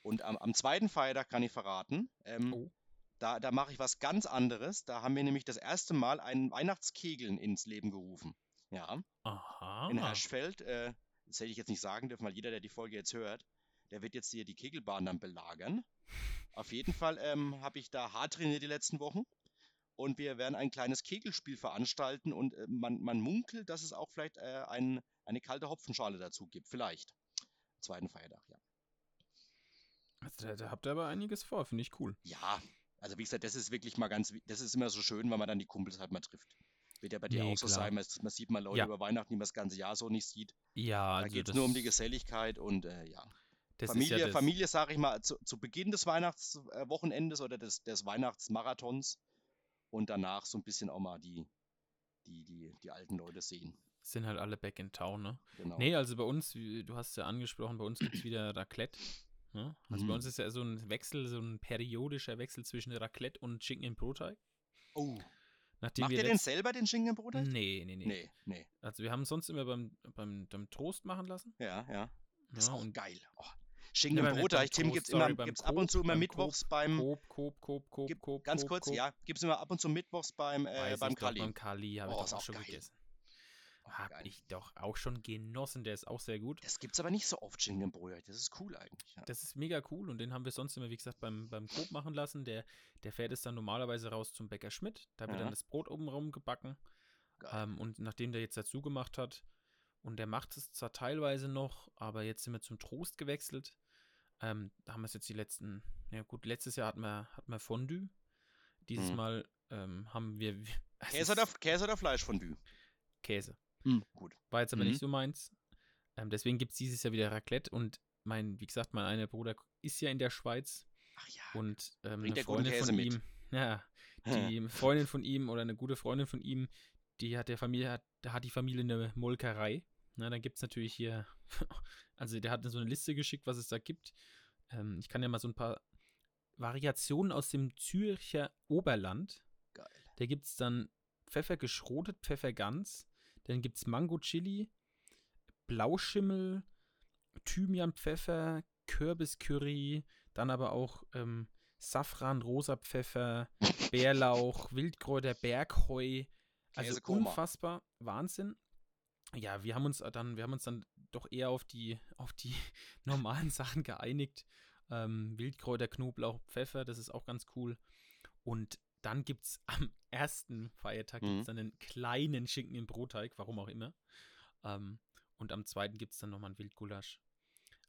Und am, am zweiten Feiertag kann ich verraten, ähm, Oh. da, da mache ich was ganz anderes. Da haben wir nämlich das erste Mal einen Weihnachtskegeln ins Leben gerufen. Ja, Aha. in Herschfeld. Äh, das hätte ich jetzt nicht sagen dürfen, weil jeder, der die Folge jetzt hört, der wird jetzt hier die Kegelbahn dann belagern. Auf jeden Fall ähm, habe ich da hart trainiert die letzten Wochen. Und wir werden ein kleines Kegelspiel veranstalten und äh, man, man munkelt, dass es auch vielleicht äh, ein, eine kalte Hopfenschale dazu gibt. Vielleicht. Zweiten Feiertag, ja. Also, da, da habt ihr aber einiges vor, finde ich cool. Ja, also wie gesagt, das ist wirklich mal ganz, das ist immer so schön, weil man dann die Kumpels halt mal trifft. Wird ja bei dir Nee, auch so klar. sein, man, man sieht mal Leute Ja. über Weihnachten, die man das ganze Jahr so nicht sieht. Ja, Da also geht es nur um die Geselligkeit und äh, ja. Das Familie, ist ja Familie sage ich mal, zu, zu Beginn des Weihnachtswochenendes oder des, des Weihnachtsmarathons und danach so ein bisschen auch mal die, die, die, die alten Leute sehen. sind halt alle back in town, ne? Genau. Nee, also bei uns, du hast ja angesprochen, bei uns gibt es wieder Raclette. Ne? Also bei Mhm. uns ist ja so ein Wechsel, so ein periodischer Wechsel zwischen Raclette und Schinken im Brotteig. Oh, Nachdem macht ihr den letzt- selber, den Schinkenbrot? Nee, nee, nee, Nee, nee. Also wir haben es sonst immer beim, beim, beim Trost machen lassen. Ja, ja. Das ist Ja, auch und geil. Oh. Schinken im Brot, beim Tim gibt es sorry, immer, ab und zu immer mittwochs Coop, beim, Coop, Coop, Coop, Coop, Gib, Coop, ganz kurz, Coop. ja, gibt es immer ab und zu mittwochs beim, äh, Weiß beim ich Kali. Beim Kali habe Oh, ich doch auch schon geil. gegessen. Oh, Habe ich doch auch schon genossen, der ist auch sehr gut. Das gibt's aber nicht so oft, Schinkenbrot. Das ist cool eigentlich. Ja. Das ist mega cool und den haben wir sonst immer, wie gesagt, beim, beim Coop machen lassen. Der, der fährt es dann normalerweise raus zum Bäcker Schmidt. Da wird Ja. dann das Brot oben rum gebacken. Ähm, und nachdem der jetzt dazu gemacht hat, und der macht es zwar teilweise noch, aber jetzt sind wir zum Trost gewechselt. Ähm, da haben wir es jetzt die letzten, ja gut, letztes Jahr hatten wir, hatten wir Fondue. Dieses Mhm. Mal ähm, haben wir [laughs] Käse, oder, Käse oder Fleischfondue? Käse. Gut. War jetzt aber Mhm. nicht so meins. Ähm, deswegen gibt es dieses Jahr wieder Raclette und mein, wie gesagt, mein einer Bruder ist ja in der Schweiz Ach ja. und ähm, eine Freundin von mit? ihm, [laughs] ja, die Freundin von ihm oder eine gute Freundin von ihm, die hat der Familie, hat, hat die Familie eine Molkerei. Na, dann gibt es natürlich hier, [laughs] also der hat so eine Liste geschickt, was es da gibt. Ähm, ich kann ja mal so ein paar Variationen aus dem Zürcher Oberland. Geil. Da gibt es dann Pfeffer geschrotet, Pfeffer ganz. Dann gibt es Mango Chili, Blauschimmel, Thymianpfeffer, Kürbiscurry, dann aber auch ähm, Safran, rosa Pfeffer, [laughs] Bärlauch, Wildkräuter, Bergheu. Also unfassbar Wahnsinn. Ja, wir haben uns dann, wir haben uns dann doch eher auf die, [laughs] auf die [laughs] normalen Sachen geeinigt. Ähm, Wildkräuter, Knoblauch, Pfeffer, das ist auch ganz cool. Und dann gibt es [laughs] am ersten Feiertag Mhm. gibt's dann einen kleinen Schinken im Brotteig, warum auch immer. Ähm, und am zweiten gibt es dann nochmal ein Wildgulasch.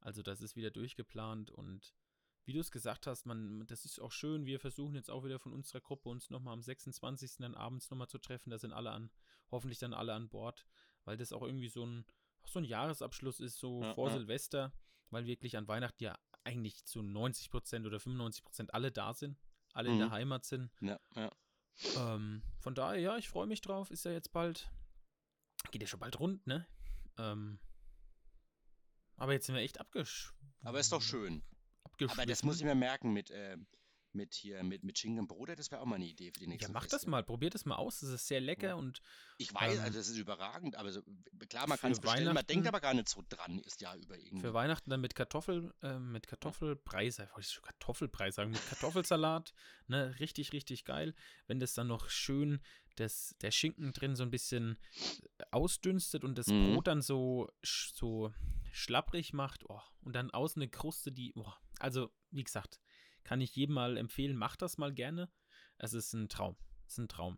Also das ist wieder durchgeplant und wie du es gesagt hast, man, das ist auch schön. Wir versuchen jetzt auch wieder von unserer Gruppe uns nochmal am 26. dann abends nochmal zu treffen. Da sind alle an, hoffentlich dann alle an Bord, weil das auch irgendwie so ein, auch so ein Jahresabschluss ist, so Ja, vor ja. Silvester, weil wirklich an Weihnachten ja eigentlich zu 90% oder 95% alle da sind, alle in der Mhm. Heimat sind. Ja, ja. Ähm, von daher, ja, ich freue mich drauf. Ist ja jetzt bald, geht ja schon bald rund, ne? Ähm, aber jetzt sind wir echt abgesch Aber ist doch schön. Aber das muss ich mir merken mit, äh, mit hier, mit, mit Schinken und Brote, das wäre auch mal eine Idee für die nächste Ja, mach das mal, probiert das mal aus. Das ist sehr lecker Ja. und Ich weiß, Ähm, also das ist überragend, aber so, klar, man kann es bestellen, man denkt aber gar nicht so dran, ist ja über irgendwie. für Weihnachten dann mit Kartoffel, äh, mit Kartoffelpreis, wollte ich schon Kartoffelpreis sagen, mit Kartoffelsalat, [laughs] ne, richtig, richtig geil. Wenn das dann noch schön, das, der Schinken drin so ein bisschen äh, ausdünstet und das Mhm. Brot dann so, so schlapprig macht, oh, und dann außen eine Kruste, die, oh, also, wie gesagt, kann ich jedem mal empfehlen, macht das mal gerne. Es ist ein Traum. Es ist ein Traum.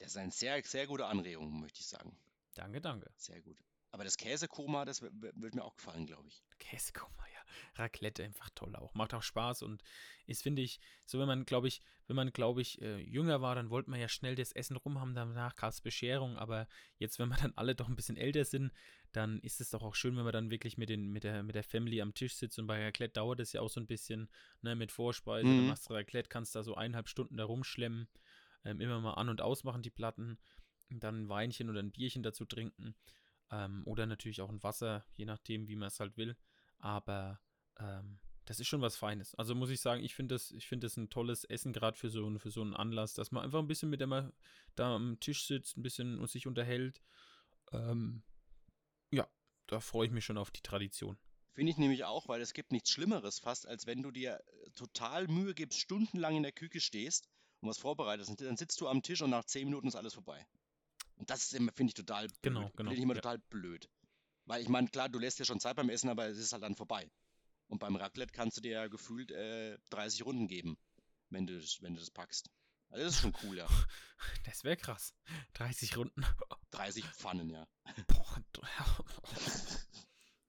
Das ist eine sehr, sehr gute Anregung, möchte ich sagen. Danke, danke. Sehr gut. Aber das Käsekoma, das wird mir auch gefallen, glaube ich. Käsekummer, ja. Raclette einfach toll auch. Macht auch Spaß und ist, finde ich, so wenn man, glaube ich, wenn man, glaube ich, äh, jünger war, dann wollte man ja schnell das Essen rum haben, danach gab es Bescherung, aber jetzt, wenn wir dann alle doch ein bisschen älter sind, dann ist es doch auch schön, wenn man dann wirklich mit, den, mit, der, mit der Family am Tisch sitzt und bei Raclette dauert es ja auch so ein bisschen, ne, mit Vorspeise, Mhm. dann machst du Raclette, kannst da so eineinhalb Stunden da rumschlemmen, ähm, immer mal an- und ausmachen die Platten, dann ein Weinchen oder ein Bierchen dazu trinken ähm, oder natürlich auch ein Wasser, je nachdem, wie man es halt will. Aber ähm, das ist schon was Feines. Also muss ich sagen, ich finde das, ich finde das ein tolles Essen, gerade für so, einen- für so einen Anlass, dass man einfach ein bisschen mit der mal da am Tisch sitzt, ein bisschen und sich unterhält. Ähm, ja, da freue ich mich schon auf die Tradition. Finde ich nämlich auch, weil es gibt nichts Schlimmeres fast, als wenn du dir äh, total Mühe gibst, stundenlang in der Küche stehst und was vorbereitest. Und dann sitzt du am Tisch und nach zehn Minuten ist alles vorbei. Und das ist immer, finde ich, total blöd. Genau, genau, Finde ich immer ja. total blöd. Weil ich meine, klar, du lässt dir schon Zeit beim Essen, aber es ist halt dann vorbei. Und beim Raclette kannst du dir ja gefühlt äh, 30 Runden geben, wenn du, das- wenn du das packst. Also das ist schon cool, ja. [laughs] Das wäre krass. 30 Runden. [laughs] 30 Pfannen, ja. Boah,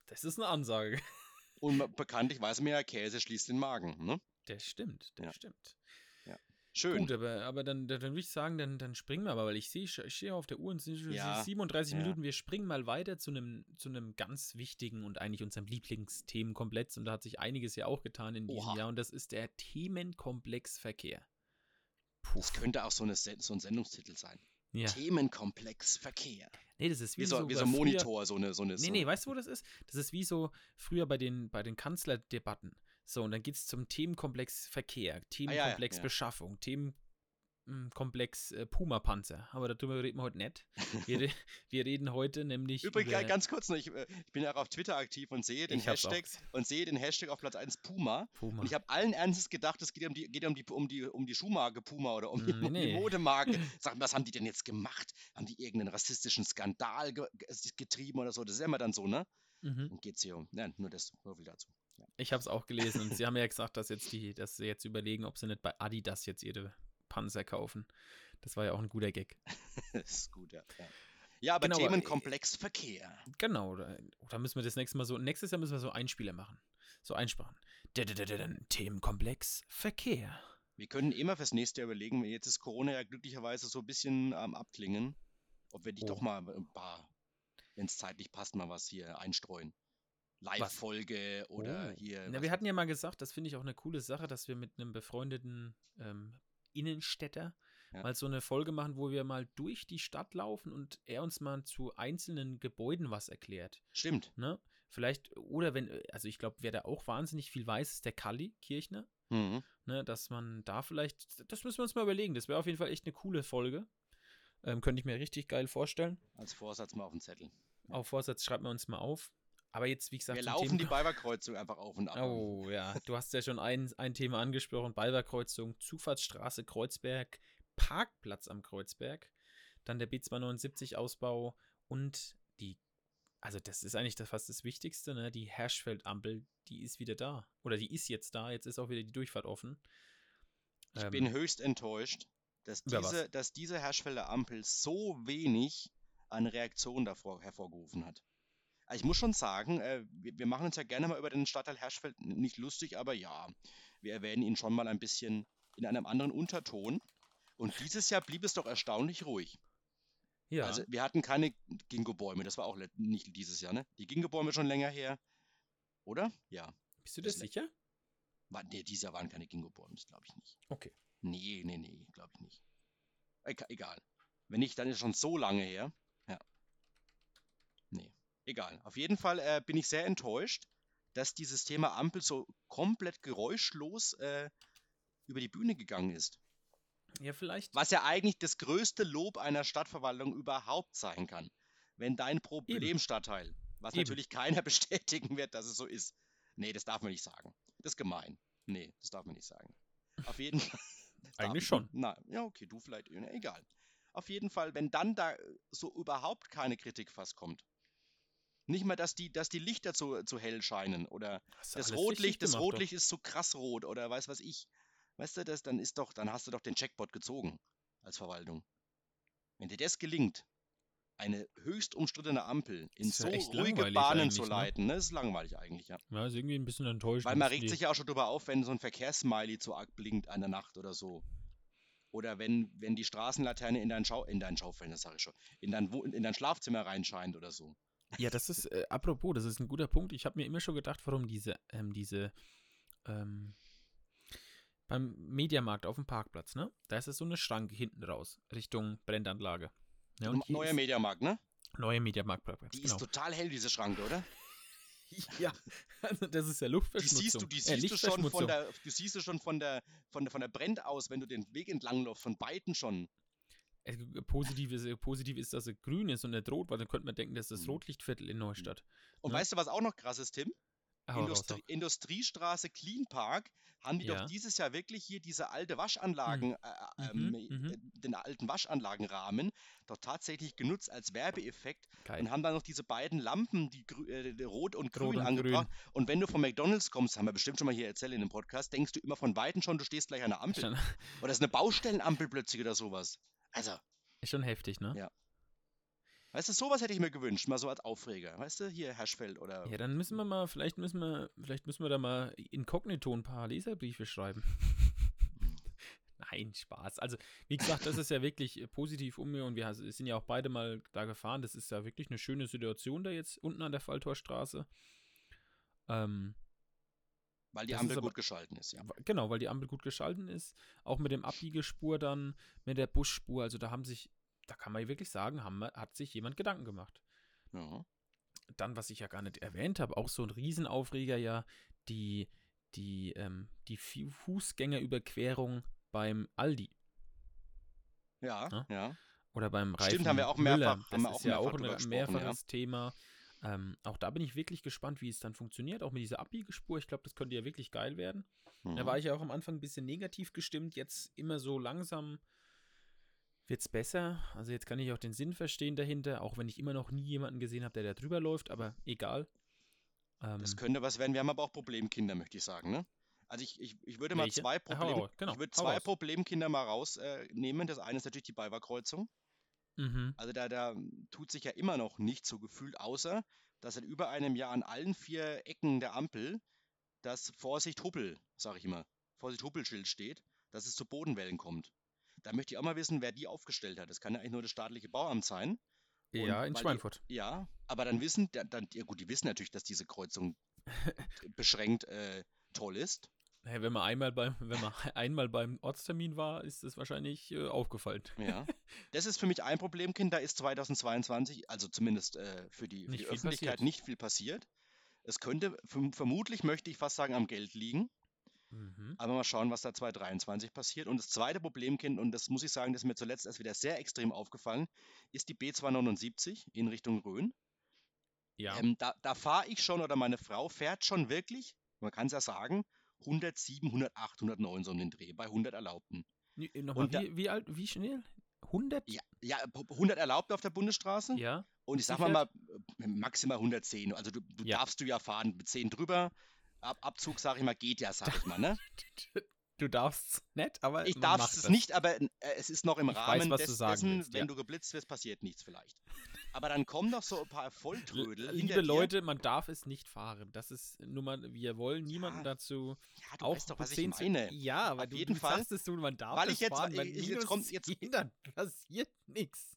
das ist eine Ansage. Und bekanntlich weiß man ja, Käse schließt den Magen, ne? Das stimmt, das Ja. stimmt. Schön. Gut, aber, aber dann, dann, würde ich sagen, dann, dann springen wir aber, weil ich sehe, ich stehe auf der Uhr und es sind schon Ja, 37 ja. Minuten. Wir springen mal weiter zu einem, zu einem ganz wichtigen und eigentlich unserem Lieblingsthemenkomplex. Und da hat sich einiges ja auch getan in diesem Oha. Jahr. Und das ist der Themenkomplex Verkehr. Puh. Das könnte auch so, eine, so ein Sendungstitel sein. Ja. Themenkomplex Verkehr. Nee, das ist wie, Wie so, wie bei so ein früher- Monitor, so eine, so eine. Nee, so nee, weißt du, wo das ist? Das ist wie so früher bei den, bei den Kanzlerdebatten. So, und dann geht es zum Themenkomplex Verkehr, Themenkomplex Ah, ja. Beschaffung, Themenkomplex äh, Puma-Panzer. Aber darüber reden wir heute nicht. Wir, [laughs] wir reden heute nämlich Übrigens, über ganz kurz noch, ich, äh, ich bin ja auch auf Twitter aktiv und sehe den auch Hashtag und sehe den Hashtag auf Platz 1 Puma. Puma. Und ich habe allen Ernstes gedacht, es geht um die, geht um die, um die, um die Schuhmarke Puma oder um die, Nee, um die. Modemarke. [laughs] Sag mal, was haben die denn jetzt gemacht? Haben die irgendeinen rassistischen Skandal ge ge getrieben oder so? Das ist ja immer dann so, ne? mhm. Und geht's hier um. Nein, nur das, so viel dazu. Ich habe es auch gelesen und sie haben ja gesagt, dass jetzt die, dass sie jetzt überlegen, ob sie nicht bei Adidas jetzt ihre Panzer kaufen. Das war ja auch ein guter Gag. [laughs] das ist gut, ja. Ja, aber Genau, aber, äh, Themenkomplex Verkehr. Genau, oder, oder müssen wir das nächste Mal so, nächstes Jahr müssen wir so Einspieler machen. So einsparen. Themenkomplex Verkehr. Wir können immer fürs nächste Jahr überlegen, jetzt ist Corona ja glücklicherweise so ein bisschen am Abklingen, ob wir nicht Oh. doch mal ein paar, wenn es zeitlich passt, mal was hier einstreuen. Live-Folge oder Oh. hier. Na, wir hatten ja mal gesagt, das finde ich auch eine coole Sache, dass wir mit einem befreundeten ähm, Innenstädter Ja. mal so eine Folge machen, wo wir mal durch die Stadt laufen und er uns mal zu einzelnen Gebäuden was erklärt. Stimmt. Ne? Vielleicht, oder wenn, also ich glaube, wer da auch wahnsinnig viel weiß, ist der Kalli Kirchner. Mhm. Ne, dass man da vielleicht, das müssen wir uns mal überlegen. Das wäre auf jeden Fall echt eine coole Folge. Ähm, könnte ich mir richtig geil vorstellen. Als Vorsatz mal auf den Zettel. Auf Vorsatz schreibt man uns mal auf. Aber jetzt, wie gesagt, Wir laufen Thema- die Balberkreuzung einfach auf und ab. Oh ja, du hast ja schon ein, ein Thema angesprochen: Balberkreuzung, Zufahrtsstraße Kreuzberg, Parkplatz am Kreuzberg, dann der B279-Ausbau Und die, also das ist eigentlich das, fast das Wichtigste, ne? Die Herschfeld-Ampel, die ist wieder da. Oder die ist jetzt da, jetzt ist auch wieder die Durchfahrt offen. Ich ähm, bin höchst enttäuscht, dass diese, dass diese Herschfelder Ampel so wenig an Reaktion davor hervorgerufen hat. Also ich muss schon sagen, äh, wir, wir, machen uns ja gerne mal über den Stadtteil Herschfeld nicht lustig, aber ja, wir erwähnen ihn schon mal ein bisschen in einem anderen Unterton. Und dieses Jahr blieb es doch erstaunlich ruhig. Ja. Also wir hatten keine Ginkgo-Bäume, das war auch nicht dieses Jahr, ne? Die Ginkgo-Bäume schon länger her, oder? Ja. Bist du dir sicher? War, nee, dieses Jahr waren keine Ginkgo-Bäume, glaube ich nicht. Okay. Nee, nee, nee, glaube ich nicht. E egal. Wenn nicht, dann ist es schon so lange her. Egal. Auf jeden Fall äh, bin ich sehr enttäuscht, dass dieses Thema Ampel so komplett geräuschlos äh, über die Bühne gegangen ist. Ja, vielleicht. Was ja eigentlich das größte Lob einer Stadtverwaltung überhaupt sein kann. Wenn dein Problemstadtteil, was Eben. natürlich keiner [laughs] bestätigen wird, dass es so ist. Nee, das darf man nicht sagen. Das ist gemein. Nee, das darf man nicht sagen. Auf jeden Fall. [laughs] Eigentlich schon. Na, ja, okay, du vielleicht. Egal. Auf jeden Fall, wenn dann da so überhaupt keine Kritik fast kommt. Nicht mal, dass die, dass die Lichter zu, zu hell scheinen oder das Rotlicht, das Rotlicht doch. ist so krass rot oder weiß was ich. Weißt du das, dann ist doch, dann hast du doch den Checkpot gezogen als Verwaltung. Wenn dir das gelingt, eine höchst umstrittene Ampel in so ruhige Bahnen zu ne? leiten, ne? Das ist langweilig eigentlich, ja. Ja, ist irgendwie ein bisschen enttäuschend. Weil man regt sich ja auch schon drüber auf, wenn so ein Verkehrssmiley zu arg blinkt an der Nacht oder so. Oder wenn, wenn die Straßenlaterne in dein Schau, in dein Schaufenster, das sage ich schon, in dein, in dein Schlafzimmer reinscheint oder so. Ja, das ist, äh, apropos, das ist ein guter Punkt. Ich habe mir immer schon gedacht, warum diese, ähm, diese, ähm, beim Mediamarkt auf dem Parkplatz, ne? Da ist es so eine Schranke hinten raus, Richtung Brendanlage. Ja, und Neuer Mediamarkt, ne? Neuer Mediamarkt. Die genau. ist total hell, diese Schranke, oder? [laughs] ja, also das ist ja Luftverschmutzung. Die siehst du, die äh, siehst du schon von der, du siehst du schon von der, von der, von der Brand aus, wenn du den Weg entlang läufst, von beiden schon. Äh, positiv ist, positiv ist, dass er grün ist und er droht, weil dann könnte man denken, das ist das mhm. Rotlichtviertel in Neustadt. Und ne? weißt du, was auch noch krass ist, Tim? Industrie, Industriestraße Clean Park haben die ja. doch dieses Jahr wirklich hier diese alte Waschanlagen, mhm. äh, ähm, mhm. mhm. Äh, den alten Waschanlagenrahmen, doch tatsächlich genutzt als Werbeeffekt Geil. und haben dann noch diese beiden Lampen, die, äh, rot und grün Rot und angebracht. Grün. Und wenn du von McDonalds kommst, haben wir bestimmt schon mal hier erzählt in dem Podcast, denkst du immer von Weitem schon, du stehst gleich an der Ampel. Oder ist eine Baustellenampel plötzlich oder sowas. Also. Ist schon heftig, ne? Ja. Weißt du, sowas hätte ich mir gewünscht, mal so als Aufreger. Weißt du, hier Herschfeld oder. Ja, dann müssen wir mal, vielleicht müssen wir, vielleicht müssen wir da mal inkognito ein paar Leserbriefe schreiben. [laughs] Nein, Spaß. Also, wie gesagt, das ist ja wirklich äh, positiv um mir und wir sind ja auch beide mal da gefahren. Das ist ja wirklich eine schöne Situation da jetzt unten an der Falltorstraße. Ähm, weil die Ampel aber, gut geschalten ist, ja. Genau, weil die Ampel gut geschalten ist. Auch mit dem Abbiegespur dann, mit der Busspur. Also da haben sich da kann man wirklich sagen, haben, hat sich jemand Gedanken gemacht. Ja. Dann, was ich ja gar nicht erwähnt habe, auch so ein Riesenaufreger ja, die, die, ähm, die Fußgängerüberquerung beim Aldi. Ja, ja. ja. Oder beim Reifen Stimmt, haben wir auch mehrfach. Das haben wir auch ist ja auch ein mehrfaches ja. Thema. Ähm, auch da bin ich wirklich gespannt, wie es dann funktioniert, auch mit dieser Abbiegespur. Ich glaube, das könnte ja wirklich geil werden. Mhm. Da war ich ja auch am Anfang ein bisschen negativ gestimmt, jetzt immer so langsam wird es besser. Also jetzt kann ich auch den Sinn verstehen dahinter, auch wenn ich immer noch nie jemanden gesehen habe, der da drüber läuft, aber egal. Ähm, das könnte was werden. Wir haben aber auch Problemkinder, möchte ich sagen, ne? Also ich, ich, ich würde mal welche? zwei, Problem, genau, ich würde zwei Problemkinder mal rausnehmen. Äh, das eine ist natürlich die Beiwerkreuzung. Mhm. Also da, da tut sich ja immer noch nicht so gefühlt, außer dass seit über einem Jahr an allen vier Ecken der Ampel das Vorsicht Huppel, sage ich immer, Vorsicht Huppelschild steht, dass es zu Bodenwellen kommt. Da möchte ich auch mal wissen, wer die aufgestellt hat. Das kann ja eigentlich nur das staatliche Bauamt sein. Und ja, in Schweinfurt. Die, ja, aber dann wissen, dann, ja gut, die wissen natürlich, dass diese Kreuzung [laughs] beschränkt äh, toll ist. Hey, wenn man einmal beim, wenn man [laughs] einmal beim Ortstermin war, ist es wahrscheinlich äh, aufgefallen. Ja. [laughs] Das ist für mich ein Problemkind. Da ist 2022, also zumindest äh, für die, für die Öffentlichkeit, passiert. nicht viel passiert. Es könnte, vermutlich möchte ich fast sagen, am Geld liegen. Mhm. Aber mal schauen, was da 2023 passiert. Und das zweite Problemkind, und das muss ich sagen, das ist mir zuletzt erst wieder sehr extrem aufgefallen, ist die B279 in Richtung Rhön. Ja. Ähm, da, da fahre ich schon oder meine Frau fährt schon wirklich, man kann es ja sagen, 107, 108, 109 so um den Dreh, bei 100 Erlaubten. Nochmal, wie, wie, alt, wie schnell? 100? Ja, ja, 100 Erlaubte auf der Bundesstraße. Ja. Und ich sag mal, mal äh, maximal 110. Also du, du Ja. darfst du ja fahren mit 10 drüber. Ab, Abzug, sag ich mal, geht ja, sag ich mal, ne? [laughs] Du darfst nicht, aber Ich darf es nicht, aber äh, es ist noch im Ich weiß, Rahmen sagen dessen, wenn ja. du geblitzt wirst, passiert nichts vielleicht. [laughs] Aber dann kommen doch so ein paar Volltrödel Liebe. Leute, man darf es nicht fahren. Das ist nur mal, wir wollen niemanden Ja, dazu ja, du auch weißt doch, was ich 10 zu- meine. Ja, aber Auf du, jeden du Fall, sagst es so, man darf weil es ich jetzt- fahren. Bei ich- jetzt kommt- jetzt- 10, [laughs] dann passiert nichts.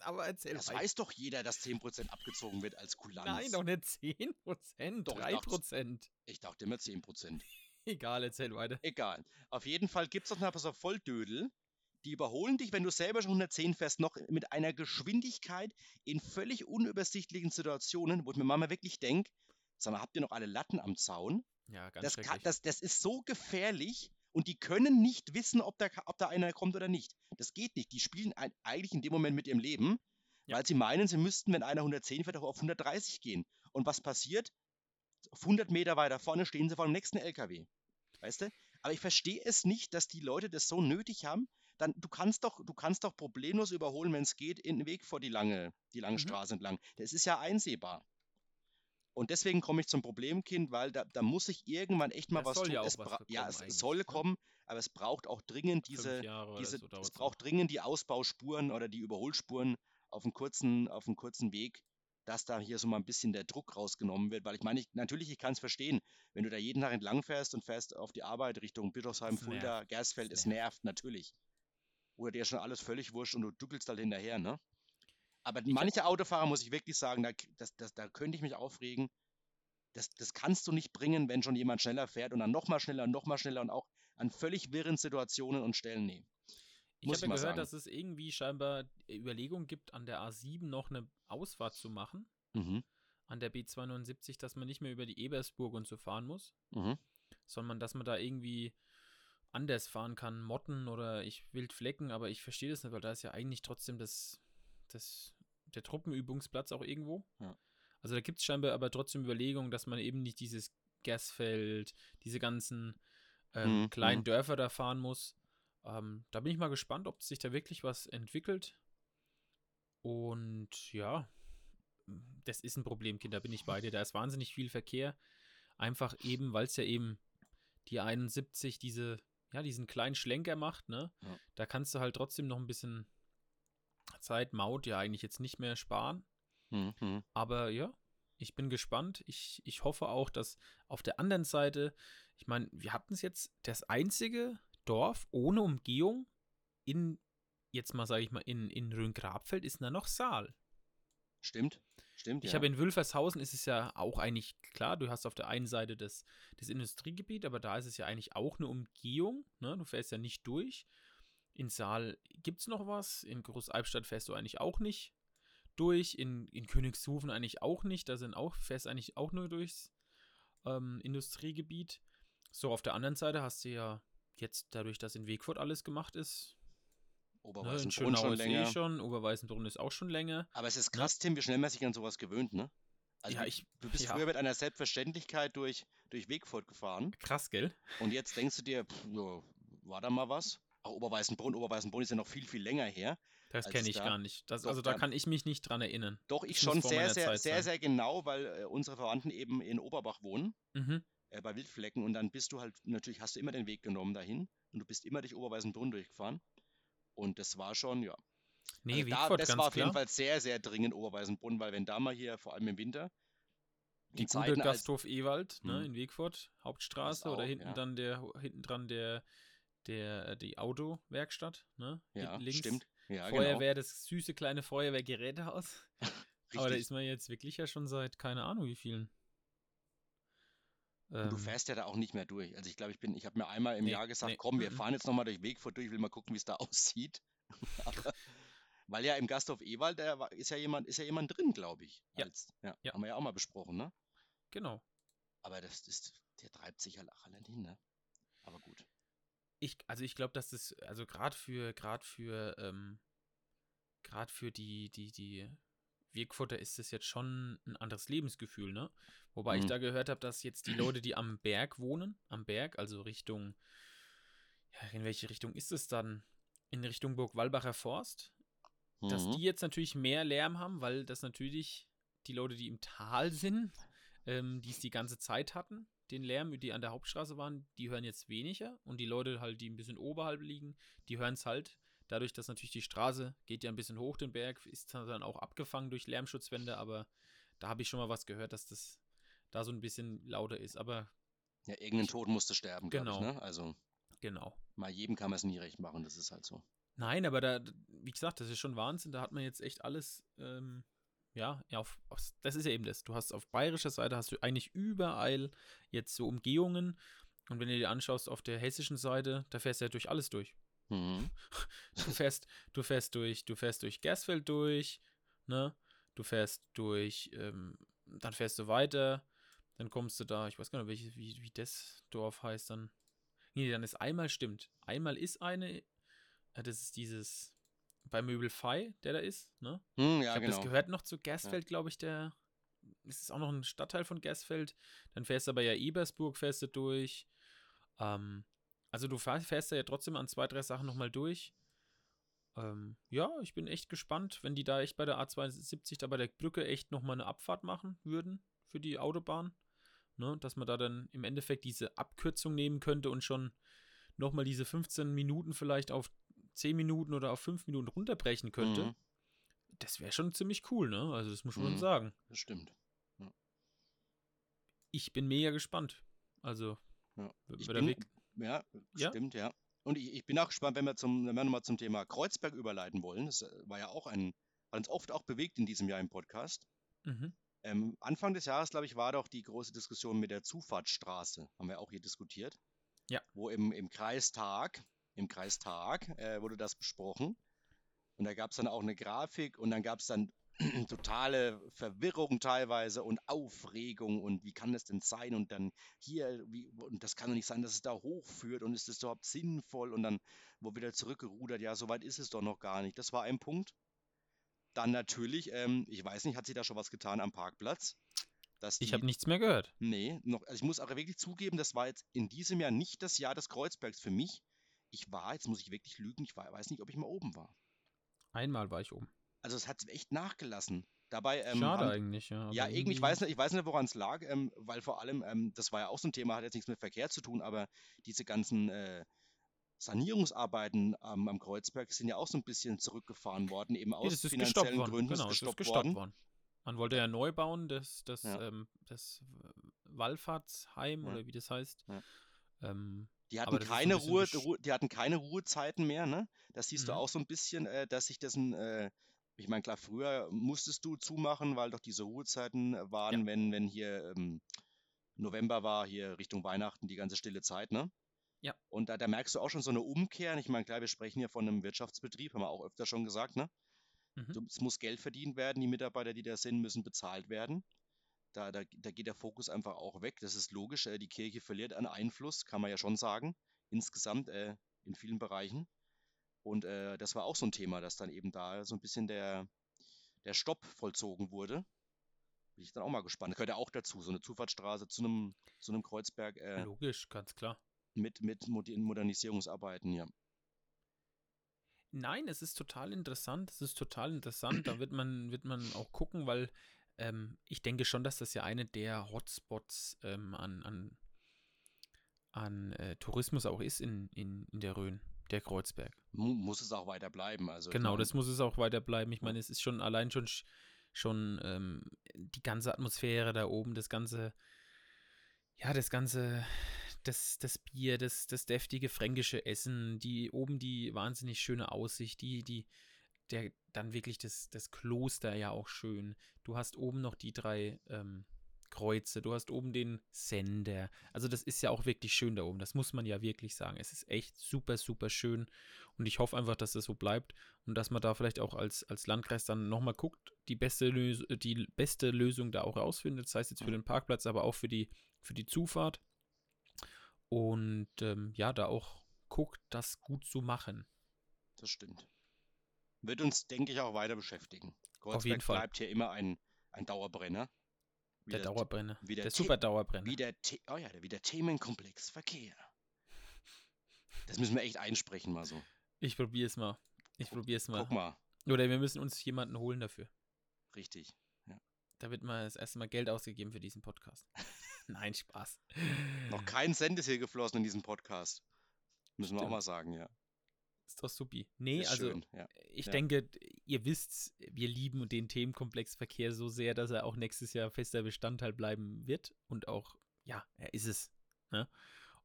Aber erzähl Das weiter. weiß doch jeder, dass 10% abgezogen wird als Kulanz. Nein, doch nicht 10 Prozent, Doch, ich 3 dachte- Prozent. Ich dachte immer 10%. [laughs] Egal, erzähl weiter. Egal. Auf jeden Fall gibt es noch ein paar Volldödel, die überholen dich, wenn du selber schon 110 fährst, noch mit einer Geschwindigkeit in völlig unübersichtlichen Situationen, wo ich mir manchmal wirklich denke, sag mal, habt ihr noch alle Latten am Zaun? Ja, ganz Das, kann, das, das ist so gefährlich und die können nicht wissen, ob da, ob da einer kommt oder nicht. Das geht nicht. Die spielen ein, eigentlich in dem Moment mit ihrem Leben, Ja. weil sie meinen, sie müssten, wenn einer 110 fährt, auch auf 130 gehen. Und was passiert? Auf 100 Meter weiter vorne stehen sie vor dem nächsten LKW. Weißt du? Aber ich verstehe es nicht, dass die Leute das so nötig haben. Dann, du kannst doch, du kannst doch problemlos überholen, wenn es geht, in den Weg vor die lange, die lange Mhm. Straße entlang. Das ist ja einsehbar. Und deswegen komme ich zum Problemkind, weil da, da muss ich irgendwann echt mal Da was soll tun. ja es was ja, es soll ne? kommen, aber es braucht auch dringend diese, diese so es braucht dringend die Ausbauspuren oder die Überholspuren auf einem kurzen, auf einem kurzen Weg, dass da hier so mal ein bisschen der Druck rausgenommen wird. Weil ich meine, ich, natürlich, ich kann es verstehen, wenn du da jeden Tag entlang fährst und fährst auf die Arbeit Richtung Bischofsheim, Das Fulda. Gersfeld, Das es nervt natürlich. Oder dir ist schon alles völlig wurscht und du dückelst halt hinterher, ne? Aber manche Autofahrer, muss ich wirklich sagen, da, das, das, da könnte ich mich aufregen. Das, das kannst du nicht bringen, wenn schon jemand schneller fährt und dann nochmal schneller und nochmal schneller und auch an völlig wirren Situationen und Stellen. Nee. Ich Muss habe ja gehört, sagen. dass es irgendwie scheinbar Überlegungen gibt, an der A7 noch eine Ausfahrt zu machen, Mhm. an der B279, dass man nicht mehr über die Ebersburg und so fahren muss, Mhm. sondern dass man da irgendwie anders fahren kann, Motten oder ich Wildflecken, aber ich verstehe das nicht, weil da ist ja eigentlich trotzdem das, das der Truppenübungsplatz auch irgendwo. Ja. Also da gibt es scheinbar aber trotzdem Überlegungen, dass man eben nicht dieses Gersfeld, diese ganzen ähm, Mhm, kleinen mhm. Dörfer da fahren muss. Ähm, da bin ich mal gespannt, ob sich da wirklich was entwickelt. Und ja, das ist ein Problemkind, da bin ich bei dir. Da ist wahnsinnig viel Verkehr. Einfach eben, weil es ja eben die 71 diese, ja, diesen kleinen Schlenker macht, ne? Ja. Da kannst du halt trotzdem noch ein bisschen Zeit, Maut ja eigentlich jetzt nicht mehr sparen. Mhm. Aber ja, ich bin gespannt. Ich, ich hoffe auch, dass auf der anderen Seite, ich meine, wir hatten es jetzt, das einzige Dorf ohne Umgehung in, jetzt mal sage ich mal, in, in Rhön-Grabfeld ist da noch Saal. Stimmt. Stimmt, Ich ja. habe in Wülfershausen ist es ja auch eigentlich klar, du hast auf der einen Seite das, das Industriegebiet, aber da ist es ja eigentlich auch eine Umgehung. Ne? Du fährst ja nicht durch. In Saal gibt es noch was. In Großalbstadt fährst du eigentlich auch nicht durch. In, in Königshofen eigentlich auch nicht. Da sind auch, fährst eigentlich auch nur durchs ähm, Industriegebiet. So, auf der anderen Seite hast du ja jetzt dadurch, dass in Wegfurt alles gemacht ist, Oberweißenbrunn Schönau schon ist eh länger. schon, Oberweißenbrunn ist auch schon länger. Aber es ist Ne? krass, Tim, wie schnell man sich an sowas gewöhnt, ne? Also Ja, ich- du bist ja. früher mit einer Selbstverständlichkeit durch, durch Wegfurt gefahren Krass, gell? und jetzt denkst du dir, pff, war da mal was? Auch Oberweißenbrunn, Oberweißenbrunn ist ja noch viel, viel länger her. Das kenne ich da- gar nicht. Das, Doch, also da kann ich mich nicht dran erinnern. Doch, ich Das schon sehr, sehr, Zeit sehr, sein. sehr genau, weil äh, unsere Verwandten eben in Oberbach wohnen, Mhm. äh, bei Wildflecken und dann bist du halt, natürlich hast du immer den Weg genommen dahin und du bist immer durch Oberweißenbrunn durchgefahren und das war schon, ja. Nee, Also da, das war auf jeden klar. Fall sehr, sehr dringend Oberweißenbrunn, weil wenn da mal hier, vor allem im Winter, Die gute Gasthof Ewald, ne, Mhm. in Wegfurt, Hauptstraße auch, oder hinten ja. dann der, hinten dran der, der, die Autowerkstatt, ne? ja, links. stimmt. Ja, Feuerwehr, das süße kleine Feuerwehrgerätehaus. genau. [laughs] Aber da ist man jetzt wirklich ja schon seit keine Ahnung wie vielen. Du Ähm, fährst ja da auch nicht mehr durch. Also ich glaube, ich bin, ich habe mir einmal im Nee, Jahr gesagt, nee, komm, wir mhm. fahren jetzt nochmal durch Wegfurt durch, ich will mal gucken, wie es da [laughs] aussieht. Aber, weil ja im Gasthof Ewald, da ist ja jemand, ist ja jemand drin, glaube ich. Ja. Als, ja, Ja. Haben wir ja auch mal besprochen, ne? genau. Aber das ist, der treibt sich halt allein hin, ne? Aber gut. Ich, also ich glaube, dass das, also gerade für, gerade für, ähm, gerade für die, die, die Wegfutter ist das jetzt schon ein anderes Lebensgefühl, ne? Wobei ich Mhm. da gehört habe, dass jetzt die Leute, die am Berg wohnen, am Berg, also Richtung, ja, in welche Richtung ist es dann? In Richtung Burg Walbacher Forst, dass Mhm. die jetzt natürlich mehr Lärm haben, weil das natürlich die Leute, die im Tal [laughs] sind, ähm, die es die ganze Zeit hatten, den Lärm, die an der Hauptstraße waren, die hören jetzt weniger und die Leute halt, die ein bisschen oberhalb liegen, die hören es halt. Dadurch, dass natürlich die Straße geht ja ein bisschen hoch den Berg, ist dann auch abgefangen durch Lärmschutzwände, aber da habe ich schon mal was gehört, dass das da so ein bisschen lauter ist. Aber Ja, irgendein Tod musste sterben, Genau. ich. Ne? Also genau. mal jedem kann man es nie recht machen, das ist halt so. Nein, aber da, wie gesagt, das ist schon Wahnsinn. Da hat man jetzt echt alles, ähm, ja, ja auf, auf, das ist ja eben das. Du hast auf bayerischer Seite hast du eigentlich überall jetzt so Umgehungen. Und wenn du dir anschaust, auf der hessischen Seite, da fährst du ja durch alles durch. Mhm. [laughs] Du fährst, du fährst durch, du fährst durch Gersfeld durch, ne? Du fährst durch, ähm, dann fährst du weiter, dann kommst du da, ich weiß gar nicht, welche, wie, wie das Dorf heißt dann. Nee, dann ist einmal stimmt. Einmal ist eine, äh, das ist dieses bei Möbel Fei, der da ist, ne? Hm, Ich ja, glaube, genau. das gehört noch zu Gersfeld, glaube ich, der. Es ist auch noch ein Stadtteil von Gersfeld. Dann fährst du aber ja Ebersburg, fährst du durch. Ähm, also du fährst da ja trotzdem an zwei, drei Sachen nochmal durch. Ähm, ja, ich bin echt gespannt, wenn die da echt bei der A72 da bei der Brücke echt nochmal eine Abfahrt machen würden für die Autobahn. Ne, dass man da dann im Endeffekt diese Abkürzung nehmen könnte und schon nochmal diese 15 Minuten vielleicht auf 10 Minuten oder auf 5 Minuten runterbrechen könnte. Mhm, Das wäre schon ziemlich cool, ne? Also das muss man Mhm. sagen. das stimmt. Ich bin mega gespannt. Also, Ja. Ich bin, Weg. Ja, Ja? stimmt, ja. Und ich, ich bin auch gespannt, wenn wir, zum, wenn wir nochmal zum Thema Kreuzberg überleiten wollen. Das äh, war ja auch ein, hat uns oft auch bewegt in diesem Jahr im Podcast. Mhm. Ähm, Anfang des Jahres, glaube ich, war doch die große Diskussion mit der Zufahrtsstraße. Haben wir auch hier diskutiert. Ja. Wo im, im Kreistag, im Kreistag äh, wurde das besprochen. Und da gab es dann auch eine Grafik und dann gab es dann [clears throat] totale Verwirrung teilweise und Aufregung und wie kann das denn sein und dann hier, wie, und das kann doch nicht sein, dass es da hochführt und ist das überhaupt sinnvoll und dann wo wieder zurückgerudert, ja, soweit ist es doch noch gar nicht. Das war ein Punkt. Dann natürlich, ähm, ich weiß nicht, hat sich da schon was getan am Parkplatz? Dass Ich die- habe nichts mehr gehört. Nee, noch, also ich muss auch wirklich zugeben, das war jetzt in diesem Jahr nicht das Jahr des Kreuzbergs für mich. Ich war, jetzt muss ich wirklich lügen, ich war, weiß nicht, ob ich mal oben war. Einmal war ich oben. Also es hat echt nachgelassen. Dabei, ähm, Schade haben, eigentlich, ja. ja, irgendwie, ich weiß nicht, ich weiß nicht, woran es lag, ähm, weil vor allem, ähm, das war ja auch so ein Thema, hat jetzt nichts mit Verkehr zu tun, aber diese ganzen äh, Sanierungsarbeiten am- Kreuzberg sind ja auch so ein bisschen zurückgefahren worden, eben Nee, aus ist finanziellen gestoppt worden. Gründen. Genau, ist es ist gestoppt gestoppt worden. worden. Man wollte ja neu bauen, das, das, Ja. ähm, das Wallfahrtsheim Ja. oder wie das heißt. Ja. Ähm, Die hatten keine Ruhe, die hatten keine Ruhezeiten mehr, ne? Das siehst du Mhm. auch so ein bisschen, äh, dass sich das ein, äh, ich meine, klar, früher musstest du zumachen, weil doch diese Ruhezeiten waren, wenn, wenn hier ähm, November war, hier Richtung Weihnachten, die ganze stille Zeit, ne? Ja. Und da, da merkst du auch schon so eine Umkehr. Ich meine, klar, wir sprechen hier von einem Wirtschaftsbetrieb, haben wir auch öfter schon gesagt, ne? mhm. Es muss Geld verdient werden, die Mitarbeiter, die da sind, müssen bezahlt werden. Da, da, da geht der Fokus einfach auch weg. Das ist logisch. Äh, die Kirche verliert an Einfluss, kann man ja schon sagen, insgesamt äh, in vielen Bereichen. Und äh, das war auch so ein Thema, dass dann eben da so ein bisschen der, der Stopp vollzogen wurde. Bin ich dann auch mal gespannt. Gehört ja auch dazu, so eine Zufahrtsstraße zu einem, zu einem Kreuzberg äh, Logisch, ganz klar. mit, mit Modernisierungsarbeiten, ja. Nein, es ist total interessant. Es ist total interessant. Da wird man, wird man auch gucken, weil ähm, ich denke schon, dass das ja eine der Hotspots ähm, an, an, an äh, Tourismus auch ist in, in, in der Rhön, der Kreuzberg. Mu muss es auch weiter bleiben. Also, Genau, das muss es auch weiter bleiben. Ich meine, es ist schon allein schon, sch- schon ähm, die ganze Atmosphäre da oben, das ganze, ja, das ganze, das, das Bier, das, das deftige fränkische Essen, die oben die wahnsinnig schöne Aussicht, die, die, der, dann wirklich das, das Kloster ja auch schön. Du hast oben noch die drei ähm, Kreuze, du hast oben den Sender. Also das ist ja auch wirklich schön da oben. Das muss man ja wirklich sagen. Es ist echt super, super schön. Und ich hoffe einfach, dass das so bleibt und dass man da vielleicht auch als, als Landkreis dann nochmal guckt, die beste, Lös die beste Lösung da auch rausfindet. Das heißt jetzt für den Parkplatz, aber auch für die, für die Zufahrt. Und ähm, ja, da auch guckt, das gut zu machen. Das stimmt. Wird uns, denke ich, auch weiter beschäftigen. Kreuzberg jeden Fall. bleibt hier immer ein, ein Dauerbrenner. Wie Der Dauerbrenner. wie der Der The- super Dauerbrenner. Wie der, oh ja, der- wie der Themenkomplex Verkehr. Das müssen wir echt einsprechen mal so. Ich probiere es mal. Ich probiere es mal. Guck mal. Oder wir müssen uns jemanden holen dafür. Richtig. Da wird mal das erste Mal Geld ausgegeben für diesen Podcast. [laughs] Nein, Spaß. Noch kein Cent ist hier geflossen in diesem Podcast. Müssen wir auch Stimmt. mal sagen, ja. Ist doch supi. Nee, Ist also schön, ja. ich Ja. denke, ihr wisst, wir lieben den Themenkomplex Verkehr so sehr, dass er auch nächstes Jahr fester Bestandteil bleiben wird. Und auch, ja, er ist es. Ne?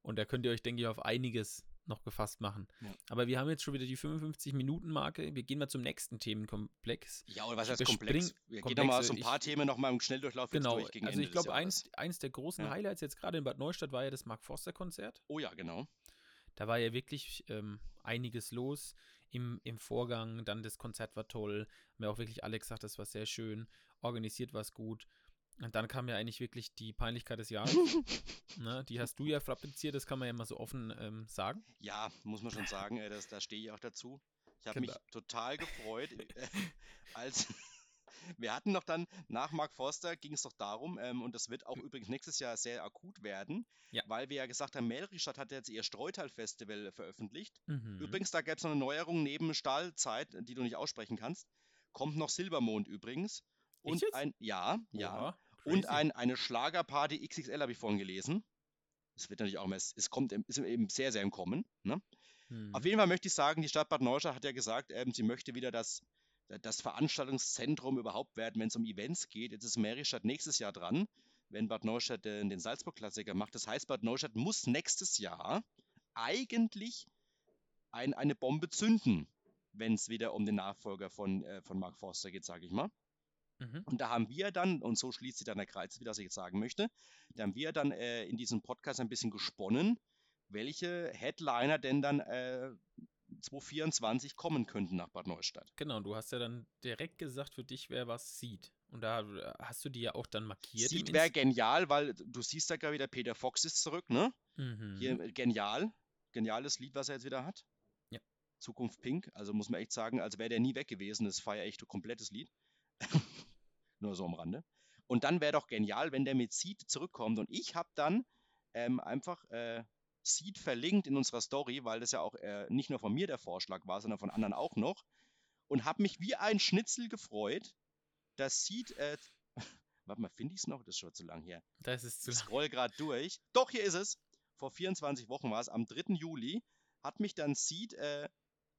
Und da könnt ihr euch, denke ich, auf einiges noch gefasst machen. Ja. Aber wir haben jetzt schon wieder die 55-Minuten-Marke. Wir gehen mal zum nächsten Themenkomplex. Ja, oder was heißt komplex? Wir gehen nochmal so ein paar ich- Themen nochmal im Schnelldurchlauf Genau, durch gegen also Ende ich glaube, eins, eins der großen Ja. Highlights jetzt gerade in Bad Neustadt war ja das Mark Forster-Konzert. Oh ja, genau. Da war ja wirklich ähm, einiges los im, im Vorgang. Dann das Konzert war toll. Haben ja auch wirklich alle gesagt, das war sehr schön. Organisiert war es gut. Und dann kam ja eigentlich wirklich die Peinlichkeit des Jahres. [laughs] ne? Die hast du ja fabriziert, das kann man ja mal so offen ähm, sagen. Ja, muss man schon sagen, äh, das, da stehe ich auch dazu. Ich habe mich Genau. total gefreut, äh, [laughs] als wir hatten noch dann nach Mark Forster ging es doch darum, ähm, und das wird auch übrigens nächstes Jahr sehr akut werden, Ja. weil wir ja gesagt haben, Melristadt hat jetzt ihr Streutal-Festival veröffentlicht. Mhm. Übrigens, da gäbe es noch eine Neuerung neben Stahlzeit, die du nicht aussprechen kannst. Kommt noch Silbermond übrigens. Und ein, ja, ja. Oha, Und ein, eine Schlagerparty XXL habe ich vorhin gelesen. Es wird natürlich auch mehr, es kommt, im- ist eben sehr, sehr im Kommen. Ne? Mhm. Auf jeden Fall möchte ich sagen, die Stadt Bad Neustadt hat ja gesagt, ähm, sie möchte wieder das, das Veranstaltungszentrum überhaupt werden, wenn es um Events geht. Jetzt ist Meristadt nächstes Jahr dran, wenn Bad Neustadt den Salzburg-Klassiker macht. Das heißt, Bad Neustadt muss nächstes Jahr eigentlich ein, eine Bombe zünden, wenn es wieder um den Nachfolger von, äh, von Mark Forster geht, sage ich mal. Mhm. Und da haben wir dann, und so schließt sich dann der Kreis, wie das ich jetzt sagen möchte, da haben wir dann äh, in diesem Podcast ein bisschen gesponnen, welche Headliner denn dann äh, 2024 kommen könnten nach Bad Neustadt. Genau, du hast ja dann direkt gesagt, für dich wer was sieht. Und da hast du die ja auch dann markiert. Sieht wäre genial, weil du siehst da gerade wieder, Peter Fox ist zurück, ne? Mhm. Hier äh, genial. Geniales Lied, was er jetzt wieder hat. Ja. Zukunft Pink. Also muss man echt sagen, als wäre der nie weg gewesen. Das ja echt ein komplettes Lied. [laughs] Nur so am Rande. Und dann wäre doch genial, wenn der mit Seed zurückkommt. Und ich habe dann ähm, einfach äh, Seed verlinkt in unserer Story, weil das ja auch äh, nicht nur von mir der Vorschlag war, sondern von anderen auch noch. Und habe mich wie ein Schnitzel gefreut, dass Seed. Äh, [laughs] warte mal, finde ich es noch? Das ist schon zu lang her. Das ist zu Ich scroll gerade durch. Doch, hier ist es. Vor 24 Wochen war es, am 3. Juli, hat mich dann Seed, äh,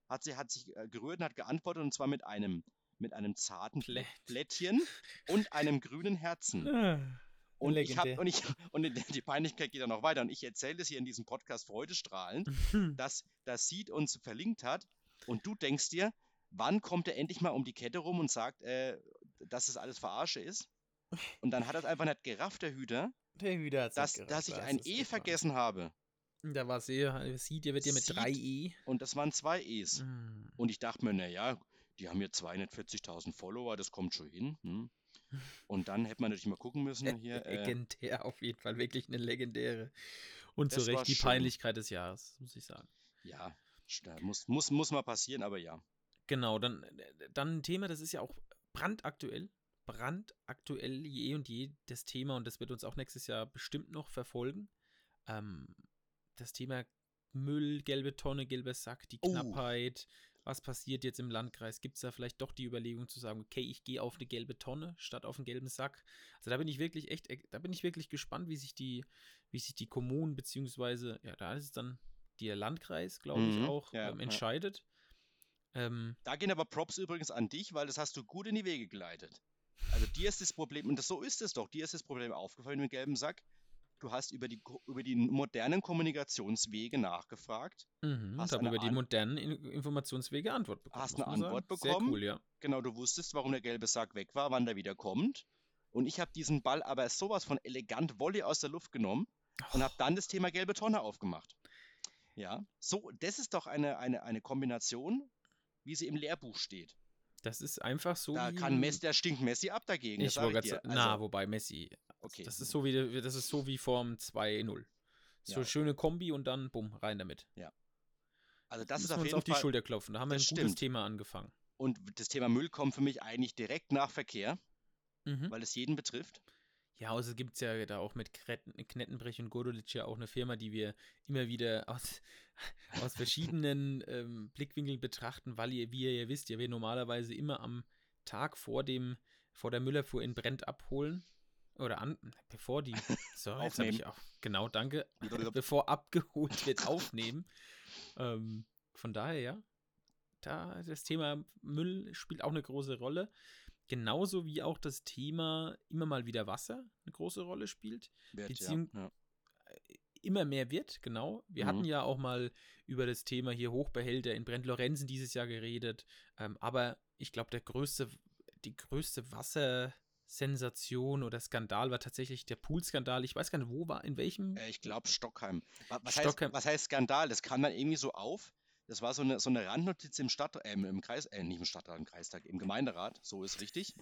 hat, sie, hat sich äh, gerührt und hat geantwortet, und zwar mit einem, mit einem zarten Plätt. Plättchen und einem grünen Herzen. Und ich habe und ich [laughs] und die- Peinlichkeit geht dann noch weiter und ich erzähle es hier in diesem Podcast freudestrahlend, dass das Seed uns verlinkt hat und du denkst dir, wann kommt er endlich mal um die Kette rum und sagt, äh, dass das alles Verarsche ist? Und dann hat er es einfach nicht gerafft, der Hüter, Der hat's dass, nicht dass ich gerafft, ein das E echt vergessen habe. Da war sehr, sieht, ihr wird ja mit Sieht- drei E. Und das waren zwei E's. Mm. Und ich dachte mir, naja, die haben hier 240.000 Follower, das kommt schon hin. Hm. Und dann hätte man natürlich mal gucken müssen hier. Äh, Legendär, auf jeden Fall, wirklich eine legendäre. Und zu Recht die schön. Peinlichkeit des Jahres, muss ich sagen. ja, muss, muss, muss mal passieren, aber ja. Genau, dann, dann ein Thema, das ist ja auch brandaktuell. Brandaktuell je und je das Thema und das wird uns auch nächstes Jahr bestimmt noch verfolgen. Ähm, das Thema Müll, gelbe Tonne, gelber Sack, die Oh. Knappheit. Was passiert jetzt im Landkreis? Gibt es da vielleicht doch die Überlegung zu sagen, okay, ich gehe auf eine gelbe Tonne statt auf einen gelben Sack? Also da bin ich wirklich echt, da bin ich wirklich gespannt, wie sich die, wie sich die Kommunen, beziehungsweise, ja, da ist es dann der Landkreis, glaube ich, Mhm, auch ja, ähm, ja. entscheidet. Ähm, Da gehen aber Props übrigens an dich, weil das hast du gut in die Wege geleitet. Also dir ist das Problem, und das, so ist es doch, dir ist das Problem aufgefallen mit dem gelben Sack. Du hast über die, über die modernen Kommunikationswege nachgefragt. Mhm, und Hast über die modernen In Informationswege Antwort bekommen. Hast eine Antwort sagen. Sehr bekommen? cool, ja. Genau, du wusstest, warum der gelbe Sack weg war, wann der wieder kommt. Und ich habe diesen Ball aber sowas von elegant Volley aus der Luft genommen und habe dann das Thema gelbe Tonne aufgemacht. Ja, so, das ist doch eine, eine, eine Kombination, wie sie im Lehrbuch steht. Das ist einfach so. Da kann Messi, der stinkt Messi ab dagegen. das Ich wollte gerade dir. sagen, na, Also, wobei Messi. Okay. Das ist so wie, das ist so wie Form 2-0. So Ja. schöne Kombi und dann bumm, rein damit. also das ist auf wir uns jeden auf die Fall. Schulter klopfen. Da haben wir ein das gutes stimmt. Thema angefangen. Und das Thema Müll kommt für mich eigentlich direkt nach Verkehr, Mhm. weil es jeden betrifft. Ja, also gibt es ja da auch mit Knettenbrech und Godolic ja auch eine Firma, die wir immer wieder aus, [laughs] aus verschiedenen ähm, Blickwinkeln betrachten, weil ihr, wie ihr ja wisst, ja wir normalerweise immer am Tag vor dem, vor der Müllerfuhr in Brent abholen. Oder an, bevor die, [laughs] so, jetzt habe ich auch, genau, danke, bevor abgeholt wird, aufnehmen. Ähm, von daher, ja, da das Thema Müll spielt auch eine große Rolle. Genauso wie auch das Thema immer mal wieder Wasser eine große Rolle spielt. Wird, Beziehung ja, ja. immer mehr wird, genau. Wir Mhm. hatten ja auch mal über das Thema hier Hochbehälter in Brent-Lorenzen dieses Jahr geredet. Ähm, aber ich glaube, der größte, die größte Wassersensation oder Skandal war tatsächlich der Poolskandal. Ich weiß gar nicht, wo war, in welchem. Äh, ich glaube Stockheim. Wa- Was, Stockheim. Heißt, was heißt Skandal? Das kam dann irgendwie so auf. Das war so eine, so eine Randnotiz im Stadt, äh, im Kreis, äh, nicht im Stadtrat, im Kreistag, im Gemeinderat. So ist richtig.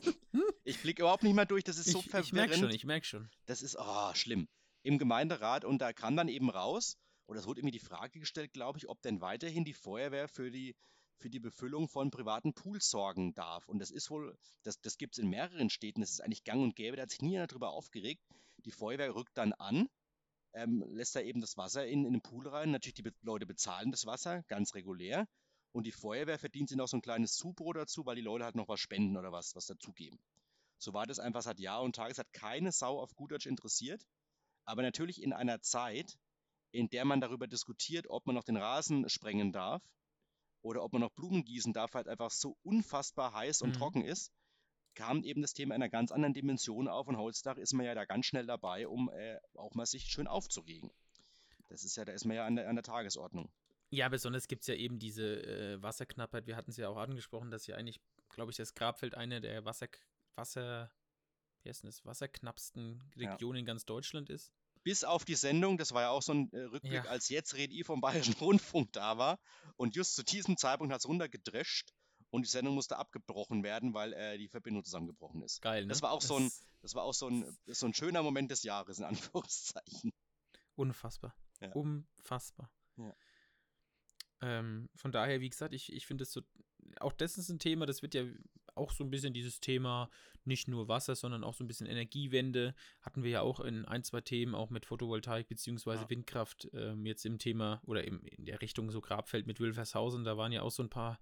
Ich blicke überhaupt nicht mehr durch. Das ist so ich ich verwirrend. merke schon, ich merke schon. Das ist oh, schlimm. Im Gemeinderat und da kam dann eben raus, oder es wurde irgendwie die Frage gestellt, glaube ich, ob denn weiterhin die Feuerwehr für die, für die Befüllung von privaten Pools sorgen darf. Und das ist wohl, das, das gibt es in mehreren Städten, das ist eigentlich gang und gäbe, da hat sich nie einer drüber aufgeregt. Die Feuerwehr rückt dann an, ähm, lässt da eben das Wasser in, in den Pool rein. Natürlich, die Leute bezahlen das Wasser, ganz regulär. Und die Feuerwehr verdient sich noch so ein kleines Zubrot dazu, weil die Leute halt noch was spenden oder was, was dazugeben. So war das einfach seit Jahr und Tag. Es hat keine Sau auf gut Deutsch interessiert. Aber natürlich in einer Zeit, in der man darüber diskutiert, ob man noch den Rasen sprengen darf oder ob man noch Blumen gießen darf, halt einfach so unfassbar heiß und Mhm. trocken ist, kam eben das Thema in einer ganz anderen Dimension auf und heutzutage ist man ja da ganz schnell dabei, um äh, auch mal sich schön aufzuregen. Das ist ja, da ist man ja an der, an der Tagesordnung. Ja, besonders gibt es ja eben diese äh, Wasserknappheit. Wir hatten es ja auch angesprochen, dass ja eigentlich, glaube ich, das Grabfeld eine der Wasser, Wasser, wie heißt denn das, wasserknappsten Ja. Regionen in ganz Deutschland ist. Bis auf die Sendung, das war ja auch so ein äh, Rückblick, Ja. als jetzt Red I vom Bayerischen Rundfunk da war. Und just zu diesem Zeitpunkt hat es runtergedrescht und die Sendung musste abgebrochen werden, weil äh, die Verbindung zusammengebrochen ist. Geil, ne? Das war auch so ein- Das war auch so ein, so ein schöner Moment des Jahres, in Anführungszeichen. Unfassbar. Ja. Unfassbar. Ja. Ähm, von daher, wie gesagt, ich, ich finde es so, auch das ist ein Thema, das wird ja auch so ein bisschen dieses Thema, nicht nur Wasser, sondern auch so ein bisschen Energiewende, hatten wir ja auch in ein, zwei Themen, auch mit Photovoltaik beziehungsweise Ja. Windkraft, ähm, jetzt im Thema oder im, in der Richtung so Grabfeld mit Wülfershausen, da waren ja auch so ein paar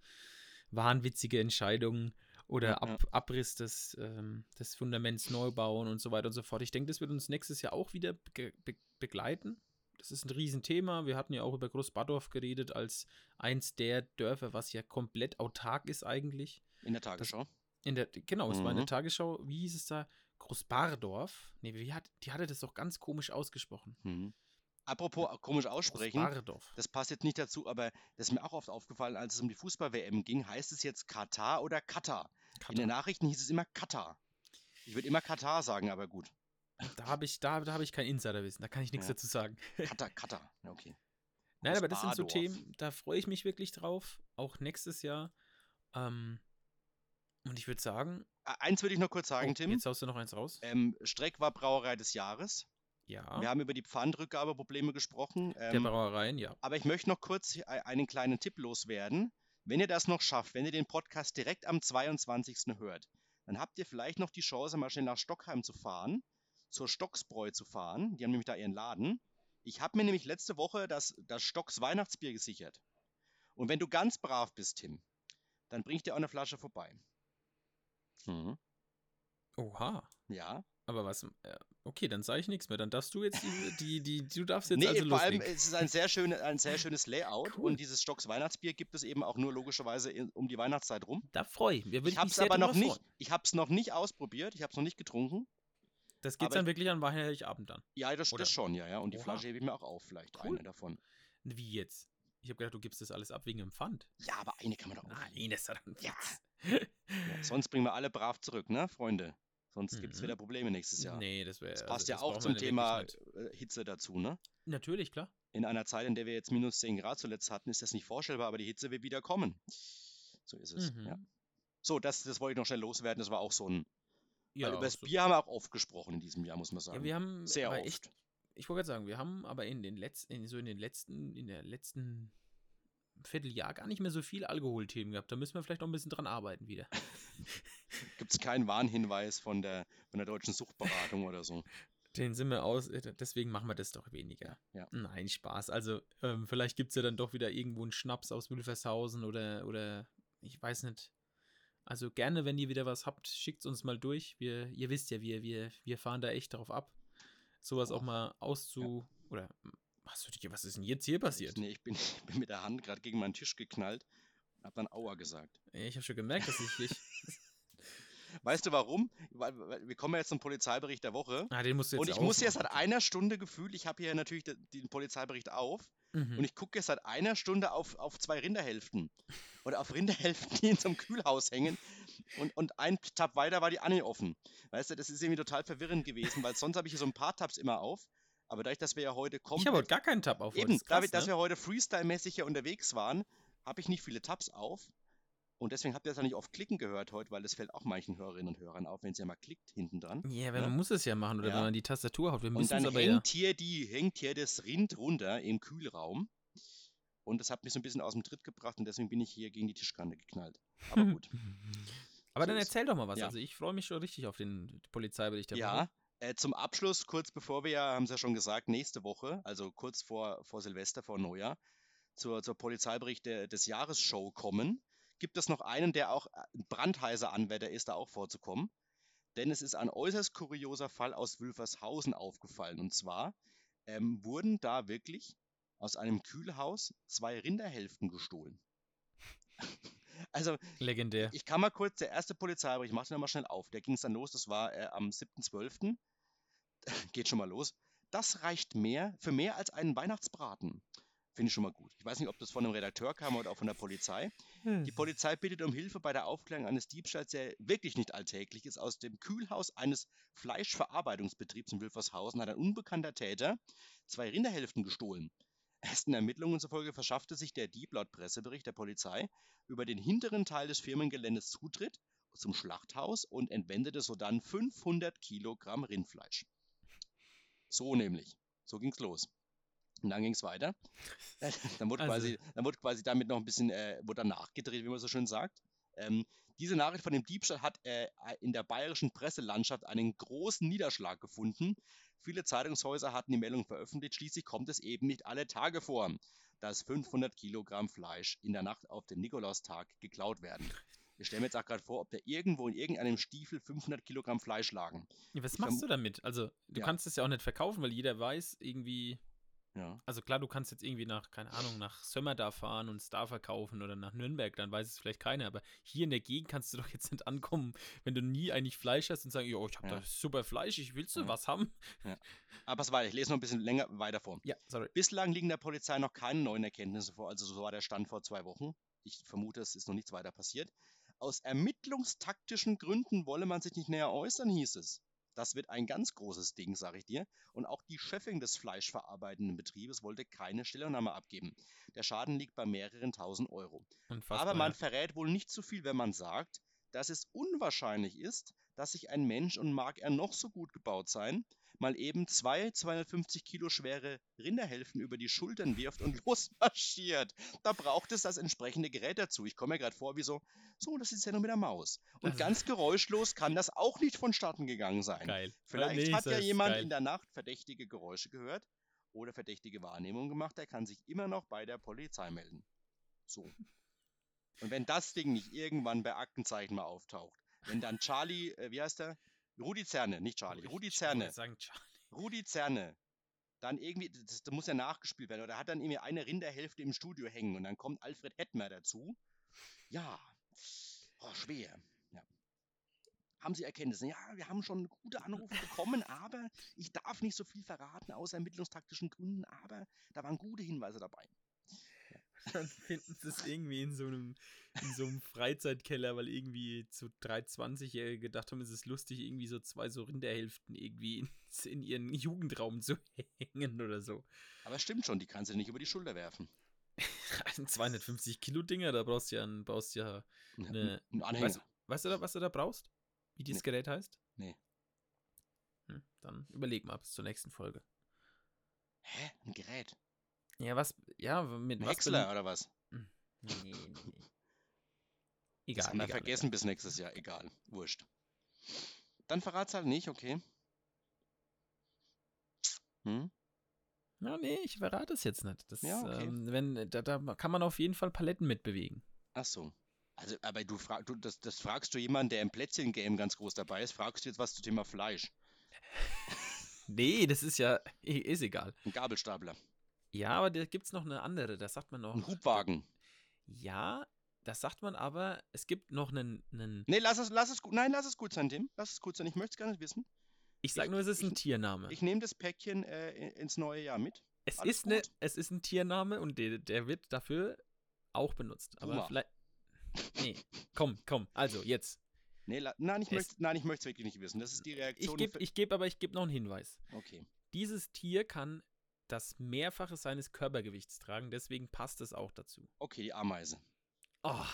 wahnwitzige Entscheidungen oder Ab, ja. Abriss des, ähm, des Fundaments neu bauen und so weiter und so fort. Ich denke, das wird uns nächstes Jahr auch wieder be be begleiten. Das ist ein Riesenthema. Wir hatten ja auch über Großbadorf geredet als eins der Dörfer, was ja komplett autark ist eigentlich. In der Tagesschau. In der, genau, es war in der Mhm. Tagesschau. Wie hieß es da? Großbardorf? Nee, wie hat, die hatte das doch ganz komisch ausgesprochen. Mhm. Apropos äh, komisch aussprechen, das passt jetzt nicht dazu, aber das ist mir auch oft aufgefallen, als es um die Fußball-WM ging, heißt es jetzt Katar oder Katar? In den Nachrichten hieß es immer Katar. Ich würde immer Katar sagen, aber gut. Da habe ich, da, da hab ich kein Insiderwissen, da kann ich nichts Ja. dazu sagen. Katar, Katar. Ja, okay. [laughs] Nein, aber das sind so. Themen, da freue ich mich wirklich drauf, auch nächstes Jahr. Ähm, und ich würde sagen, Äh, Eins würde ich noch kurz sagen, oh, Tim. jetzt haust du noch eins raus. Ähm, Streck war Brauerei des Jahres. Ja, Wir haben über die Pfandrückgabeprobleme gesprochen. der Ähm, Brauereien, ja. aber ich möchte noch kurz e- einen kleinen Tipp loswerden. Wenn ihr das noch schafft, wenn ihr den Podcast direkt am 22. hört, dann habt ihr vielleicht noch die Chance, mal schnell nach Stockheim zu fahren, zur Stocksbräu zu fahren. Die haben nämlich da ihren Laden. Ich habe mir nämlich letzte Woche das, das Stocks Weihnachtsbier gesichert. Und wenn du ganz brav bist, Tim, dann bring ich dir auch eine Flasche vorbei. Mhm. Oha. Ja. Aber was, okay, dann sage ich nichts mehr. Dann darfst du jetzt die, die, die du darfst jetzt Nee, also vor allem, es ist ein sehr, schöne, ein sehr schönes Layout Cool. und dieses Stocks Weihnachtsbier gibt es eben auch nur logischerweise in, um die Weihnachtszeit rum. Da freue ich mich. Ich habe es aber noch nicht, freuen. ich habe es noch nicht ausprobiert, ich habe es noch nicht getrunken. Das geht dann ich- wirklich an Heiligabend dann. Ja, das, Oder- das schon, ja, ja. Und die Oha. Flasche hebe ich mir auch auf, vielleicht Cool. eine davon. Wie jetzt? Ich habe gedacht, du gibst das alles ab wegen dem Pfand. Ja, aber eine kann man doch auch. Nein, das ist doch ein Ja. Ja, sonst bringen wir alle brav zurück, ne, Freunde? Sonst gibt es Mhm. wieder Probleme nächstes Jahr. Nee, das wäre. das passt ja auch zum Thema äh, Hitze dazu, ne? Natürlich, klar. In einer Zeit, in der wir jetzt minus 10 Grad zuletzt hatten, ist das nicht vorstellbar, aber die Hitze wird wieder kommen. So ist es. Mhm. Ja. So, das, das wollte ich noch schnell loswerden. Das war auch so ein. Ja, weil über das so- Bier haben wir auch oft gesprochen in diesem Jahr, muss man sagen. ja, wir haben Sehr oft. echt, ich wollte gerade sagen, wir haben aber in den letzten, in, so in den letzten, in der letzten Vierteljahr gar nicht mehr so viel Alkoholthemen gehabt. Da müssen wir vielleicht noch ein bisschen dran arbeiten wieder. [laughs] Gibt es keinen Warnhinweis von der, von der deutschen Suchtberatung oder so? Den sind wir aus, äh, deswegen machen wir das doch weniger. Ja. Nein, Spaß. Also, ähm, vielleicht gibt es ja dann doch wieder irgendwo einen Schnaps aus Wülfershausen oder, oder ich weiß nicht. Also gerne, wenn ihr wieder was habt, schickt es uns mal durch. Wir, ihr wisst ja, wir, wir, wir fahren da echt drauf ab, sowas auch mal auszu. Ja. Oder was, was ist denn jetzt hier passiert? Nee, ich bin, [laughs] ich bin mit der Hand gerade gegen meinen Tisch geknallt und hab dann Aua gesagt. Ich habe schon gemerkt, dass ich. ich [laughs] Weißt du warum? Wir kommen ja jetzt zum Polizeibericht der Woche. Ah, den musst du jetzt Und ich muss jetzt seit einer Stunde gefühlt, ich habe hier natürlich den Polizeibericht auf. Mhm. Und ich gucke jetzt seit einer Stunde auf, auf zwei Rinderhälften. Oder auf Rinderhälften, die in so einem Kühlhaus hängen. Und, und ein Tab weiter war die Anne offen. Weißt du, das ist irgendwie total verwirrend gewesen, weil sonst habe ich hier so ein paar Tabs immer auf. Aber dadurch, dass wir ja heute kommen. Ich habe heute gar keinen Tab auf. Eben, krass, dadurch, ne? dass wir heute Freestyle-mäßig ja unterwegs waren, habe ich nicht viele Tabs auf. Und deswegen habt ihr das ja nicht oft klicken gehört heute, weil das fällt auch manchen Hörerinnen und Hörern auf, wenn sie ja mal klickt hinten dran. Yeah, ja, man muss es ja machen oder ja. wenn man die Tastatur haut. Wir und dann aber hängt, ja. hier die, hängt hier das Rind runter im Kühlraum. Und das hat mich so ein bisschen aus dem Tritt gebracht und deswegen bin ich hier gegen die Tischkante geknallt. Aber [laughs] gut. aber so dann erzähl doch mal was. Ja. Also ich freue mich schon richtig auf den Polizeibericht. Ja, äh, zum Abschluss, kurz bevor wir ja, haben Sie ja schon gesagt, nächste Woche, also kurz vor, vor Silvester, vor Neujahr, zur, zur Polizeibericht der, des Jahresshow kommen gibt es noch einen, der auch äh, ein brandheißer Anwärter ist, da auch vorzukommen. Denn es ist ein äußerst kurioser Fall aus Wülfershausen aufgefallen. Und zwar ähm, wurden da wirklich aus einem Kühlhaus zwei Rinderhälften gestohlen. [laughs] also, legendär. Ich kann mal kurz, der erste Polizeibericht, ich mache den mal schnell auf. Der ging es dann los, das war äh, am 7.12. Geht schon mal los. Das reicht mehr für mehr als einen Weihnachtsbraten. Finde ich schon mal gut. Ich weiß nicht, ob das von einem Redakteur kam oder auch von der Polizei. Hm. Die Polizei bittet um Hilfe bei der Aufklärung eines Diebstahls, der wirklich nicht alltäglich ist. Aus dem Kühlhaus eines Fleischverarbeitungsbetriebs in Wilfershausen hat ein unbekannter Täter zwei Rinderhälften gestohlen. Ersten Ermittlungen zufolge verschaffte sich der Dieb laut Pressebericht der Polizei über den hinteren Teil des Firmengeländes Zutritt zum Schlachthaus und entwendete sodann 500 Kilogramm Rindfleisch. So nämlich. So ging's los. Und dann ging es weiter. [laughs] dann, wurde also. quasi, dann wurde quasi damit noch ein bisschen äh, wurde dann nachgedreht, wie man so schön sagt. Ähm, diese Nachricht von dem Diebstahl hat äh, in der bayerischen Presselandschaft einen großen Niederschlag gefunden. Viele Zeitungshäuser hatten die Meldung veröffentlicht. Schließlich kommt es eben nicht alle Tage vor, dass 500 Kilogramm Fleisch in der Nacht auf den Nikolaustag geklaut werden. Ich stelle mir jetzt auch gerade vor, ob da irgendwo in irgendeinem Stiefel 500 Kilogramm Fleisch lagen. Ja, was ich machst du damit? Also, du ja. kannst es ja auch nicht verkaufen, weil jeder weiß, irgendwie ja. Also klar, du kannst jetzt irgendwie nach, keine Ahnung, nach Sömmerda fahren und es da verkaufen oder nach Nürnberg, dann weiß es vielleicht keiner, aber hier in der Gegend kannst du doch jetzt nicht ankommen, wenn du nie eigentlich Fleisch hast und sagen, jo, ich habe ja. da super Fleisch, ich willst du ja. was haben? Ja. Aber es weiter, ich lese noch ein bisschen länger weiter vor. Ja, sorry. Bislang liegen der Polizei noch keine neuen Erkenntnisse vor, also so war der Stand vor zwei Wochen. Ich vermute, es ist noch nichts weiter passiert. Aus ermittlungstaktischen Gründen wolle man sich nicht näher äußern, hieß es. Das wird ein ganz großes Ding, sage ich dir. Und auch die Chefin des fleischverarbeitenden Betriebes wollte keine Stellungnahme abgeben. Der Schaden liegt bei mehreren tausend Euro. Unfassbar, Aber man verrät wohl nicht zu viel, wenn man sagt, dass es unwahrscheinlich ist, dass sich ein Mensch, und mag er noch so gut gebaut sein, mal eben zwei 250 Kilo schwere Rinderhälften über die Schultern wirft und [laughs] losmarschiert. Da braucht es das entsprechende Gerät dazu. Ich komme mir gerade vor wie so, so, das ist ja nur mit der Maus. Und ganz geräuschlos kann das auch nicht vonstatten gegangen sein. Geil. Vielleicht nee, hat ja jemand geil. in der Nacht verdächtige Geräusche gehört oder verdächtige Wahrnehmungen gemacht. Der kann sich immer noch bei der Polizei melden. So. Und wenn das Ding nicht irgendwann bei Aktenzeichen mal auftaucht, wenn dann Charlie, äh, wie heißt der? Rudi Zerne, nicht Charlie, Rudi Zerne. Sagen Charlie. Rudi Zerne. Dann irgendwie, das, das, muss ja nachgespielt werden, oder hat dann irgendwie eine Rinderhälfte im Studio hängen und dann kommt Alfred Hettmer dazu. Ja, oh, schwer. Ja. Haben Sie Erkenntnisse? Ja, wir haben schon gute Anrufe bekommen, aber ich darf nicht so viel verraten aus ermittlungstaktischen Gründen, aber da waren gute Hinweise dabei. Dann finden sie es irgendwie in so einem, in so einem Freizeitkeller, weil irgendwie zu 320-Jährige gedacht haben, es ist lustig, irgendwie so zwei so Rinderhälften irgendwie in, in ihren Jugendraum zu hängen oder so. Aber es stimmt schon, die kannst du nicht über die Schulter werfen. Ein 250 Kilo Dinger, da brauchst du ja, ein, brauchst ja eine, ein Anhänger. Weißt, weißt, du da, was du da brauchst? Wie dieses nee. Gerät heißt? Nee. Hm, dann überleg mal bis zur nächsten Folge. Hä? Ein Gerät? Ja, was, ja, mit Häcksler oder was? Hm. Nee, nee, nee. Das Egal, haben wir egal, vergessen bis nächstes Jahr. Egal. Wurscht. Dann verrat's halt nicht, okay. Hm? Ja, nee, ich verrate es jetzt nicht. Das, Ja, okay. ähm, wenn, da, da kann man auf jeden Fall Paletten mitbewegen. Ach so. Also, aber du, frag, du das, das fragst du jemanden, der im Plätzchen-Game ganz groß dabei ist, fragst du jetzt was zum Thema Fleisch. [laughs] Nee, das ist ja, ist egal. Ein Gabelstapler. Ja, aber da gibt es noch eine andere, da sagt man noch. Ein Hubwagen. Ja, das sagt man aber, es gibt noch einen, einen Nee, lass es, lass es gut. Nein, lass es gut sein, Tim. Lass es gut sein. Ich möchte es gar nicht wissen. ich sag ich- nur, es ist ein ich- Tiername. Ich nehme das Päckchen äh, in- ins neue Jahr mit. es, alles ist ne, es ist ein Tiername und der, der wird dafür auch benutzt. Aber Puma. vielleicht. Nee, komm, komm, also jetzt. Nee, la nein, ich möchte es wirklich nicht wissen. Das ist die Ich Reaktion. gebe ich geb aber, ich gebe noch einen Hinweis. okay. Dieses Tier kann das Mehrfache seines Körpergewichts tragen, deswegen passt es auch dazu. Okay, die Ameise. Oh.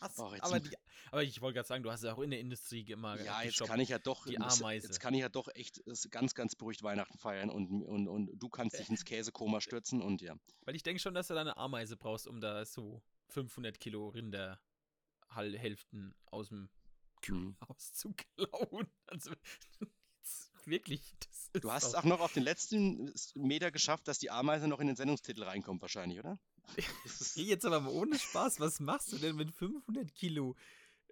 Hast, Oh, jetzt aber, die, [laughs] aber ich wollte gerade sagen, du hast ja auch in der Industrie immer Ja, jetzt kann ich ja doch, die Ameise. jetzt kann ich ja doch echt ganz, ganz beruhigt Weihnachten feiern und, und, und du kannst dich [laughs] ins Käsekoma stürzen und ja. Weil ich denke schon, dass du da eine Ameise brauchst, um da so 500 Kilo Rinderhälften aus dem Mhm. [laughs] Haus zu klauen. Also, wirklich, Du hast auch noch auf den letzten Meter geschafft, dass die Ameise noch in den Sendungstitel reinkommt, wahrscheinlich, oder? [laughs] Geh jetzt aber mal ohne Spaß, was machst du denn mit 500 Kilo?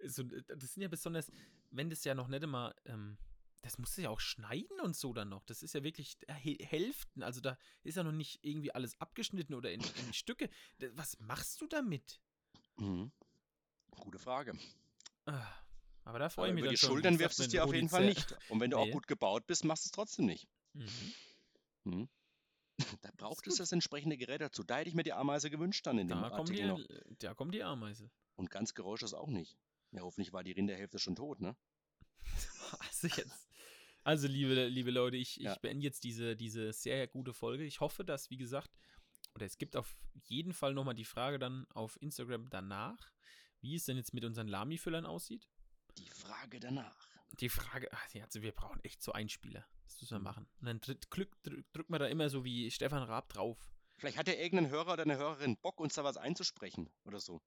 So, das sind ja besonders, wenn das ja noch nicht immer, ähm, das musst du ja auch schneiden und so dann noch. Das ist ja wirklich Hä- Hälften, also da ist ja noch nicht irgendwie alles abgeschnitten oder in, in Stücke. Was machst du damit? Mhm. Gute Frage. Ah, Aber da freue ich mich über die schon. Schultern wirfst du es dir auf jeden Fall nicht. Und wenn du auch Nee. gut gebaut bist, machst du es trotzdem nicht. Mhm. Mhm. [laughs] Da braucht es das entsprechende Gerät dazu. Da hätte ich mir die Ameise gewünscht dann in dem Da, die, Artikel noch. da kommt die Ameise. Und ganz geräuschlos auch nicht. Ja, hoffentlich war die Rinderhälfte schon tot, ne? [laughs] Also jetzt. Also, liebe, liebe Leute, ich, ich Ja. beende jetzt diese, diese sehr gute Folge. Ich hoffe, dass, wie gesagt, oder es gibt auf jeden Fall nochmal die Frage dann auf Instagram danach, wie es denn jetzt mit unseren Lami-Füllern aussieht. Die Frage danach. Die Frage, ach, also wir brauchen echt so Einspieler. Das müssen wir Mhm. machen. Und dann drück, drück, drück, drückt man da immer so wie Stefan Raab drauf. Vielleicht hat ja irgendein Hörer oder eine Hörerin Bock, uns da was einzusprechen oder so.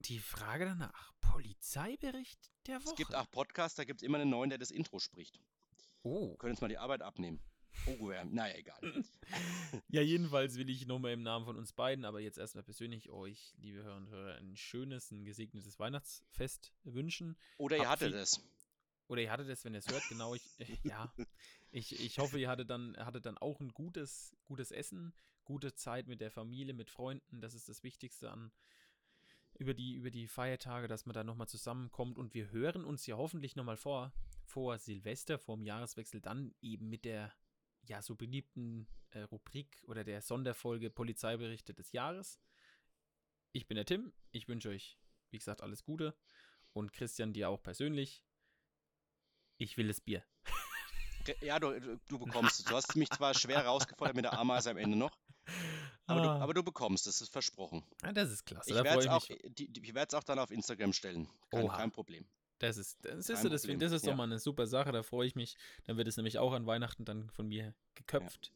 Die Frage danach. Polizeibericht der Woche. Es gibt auch Podcasts, da gibt es immer einen neuen, der das Intro spricht. Oh. Wir können uns mal die Arbeit abnehmen. Oh, ja, naja, egal. [laughs] Ja, jedenfalls will ich nochmal im Namen von uns beiden, aber jetzt erstmal persönlich euch, liebe Hörer und Hörer, ein schönes, ein gesegnetes Weihnachtsfest wünschen. Oder ihr hattet es. Oder ihr hattet es, wenn ihr es hört, genau. Ich, äh, ja, ich, ich hoffe, ihr hattet dann, hattet dann auch ein gutes, gutes Essen, gute Zeit mit der Familie, mit Freunden. Das ist das Wichtigste an über die, über die Feiertage, dass man da nochmal zusammenkommt. Und wir hören uns ja hoffentlich nochmal vor, vor Silvester, vor dem Jahreswechsel, dann eben mit der ja so beliebten äh, Rubrik oder der Sonderfolge Polizeiberichte des Jahres. Ich bin der Tim. Ich wünsche euch, wie gesagt, alles Gute. Und Christian, dir auch persönlich. Ich will das Bier. Ja, du, du- du bekommst es. Du hast mich zwar schwer rausgefordert mit der Ameise am Ende noch, aber, du, Ah. aber du bekommst es, das ist versprochen. Ja, das ist klasse. Ich werde es auch, mich. die, die, ich werd's auch dann auf Instagram stellen. Kein, kein Problem. Das ist, das ist, das, Problem, das ist ja. doch mal eine super Sache. Da freue ich mich. Dann wird es nämlich auch an Weihnachten dann von mir geköpft.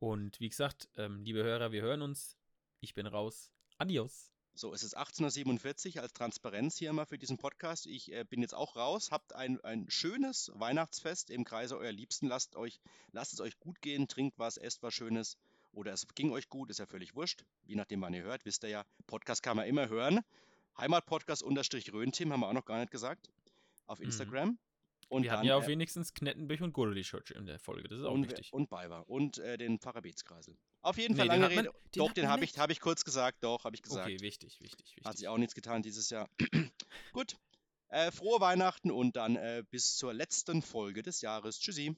Und wie gesagt, ähm, liebe Hörer, wir hören uns. Ich bin raus. Adios. So, es ist 18.47 Uhr als Transparenz hier mal für diesen Podcast. Ich äh, bin jetzt auch raus. Habt ein, ein schönes Weihnachtsfest im Kreise eurer Liebsten. Lasst, euch, lasst es euch gut gehen, trinkt was, esst was Schönes. Oder es ging euch gut, ist ja völlig wurscht. Je nachdem, wann ihr hört, wisst ihr ja, Podcast kann man immer hören. Heimatpodcast unterstrich Röhntim haben wir auch noch gar nicht gesagt. Auf Mhm. Instagram. Und wir dann, hatten ja auch äh, wenigstens Knettenbüch und Gurli-Church in der Folge. Das ist auch und, wichtig. und Bayer und äh, den Pfarrer Beetskreisel. Auf jeden Nee, Fall den lange man- Rede. den doch, den man habe ich, hab ich kurz gesagt. Doch, habe ich gesagt. Okay, wichtig, wichtig, wichtig. Hat sich auch nichts getan dieses Jahr. [clears throat] Gut. Äh, frohe Weihnachten und dann äh, bis zur letzten Folge des Jahres. Tschüssi.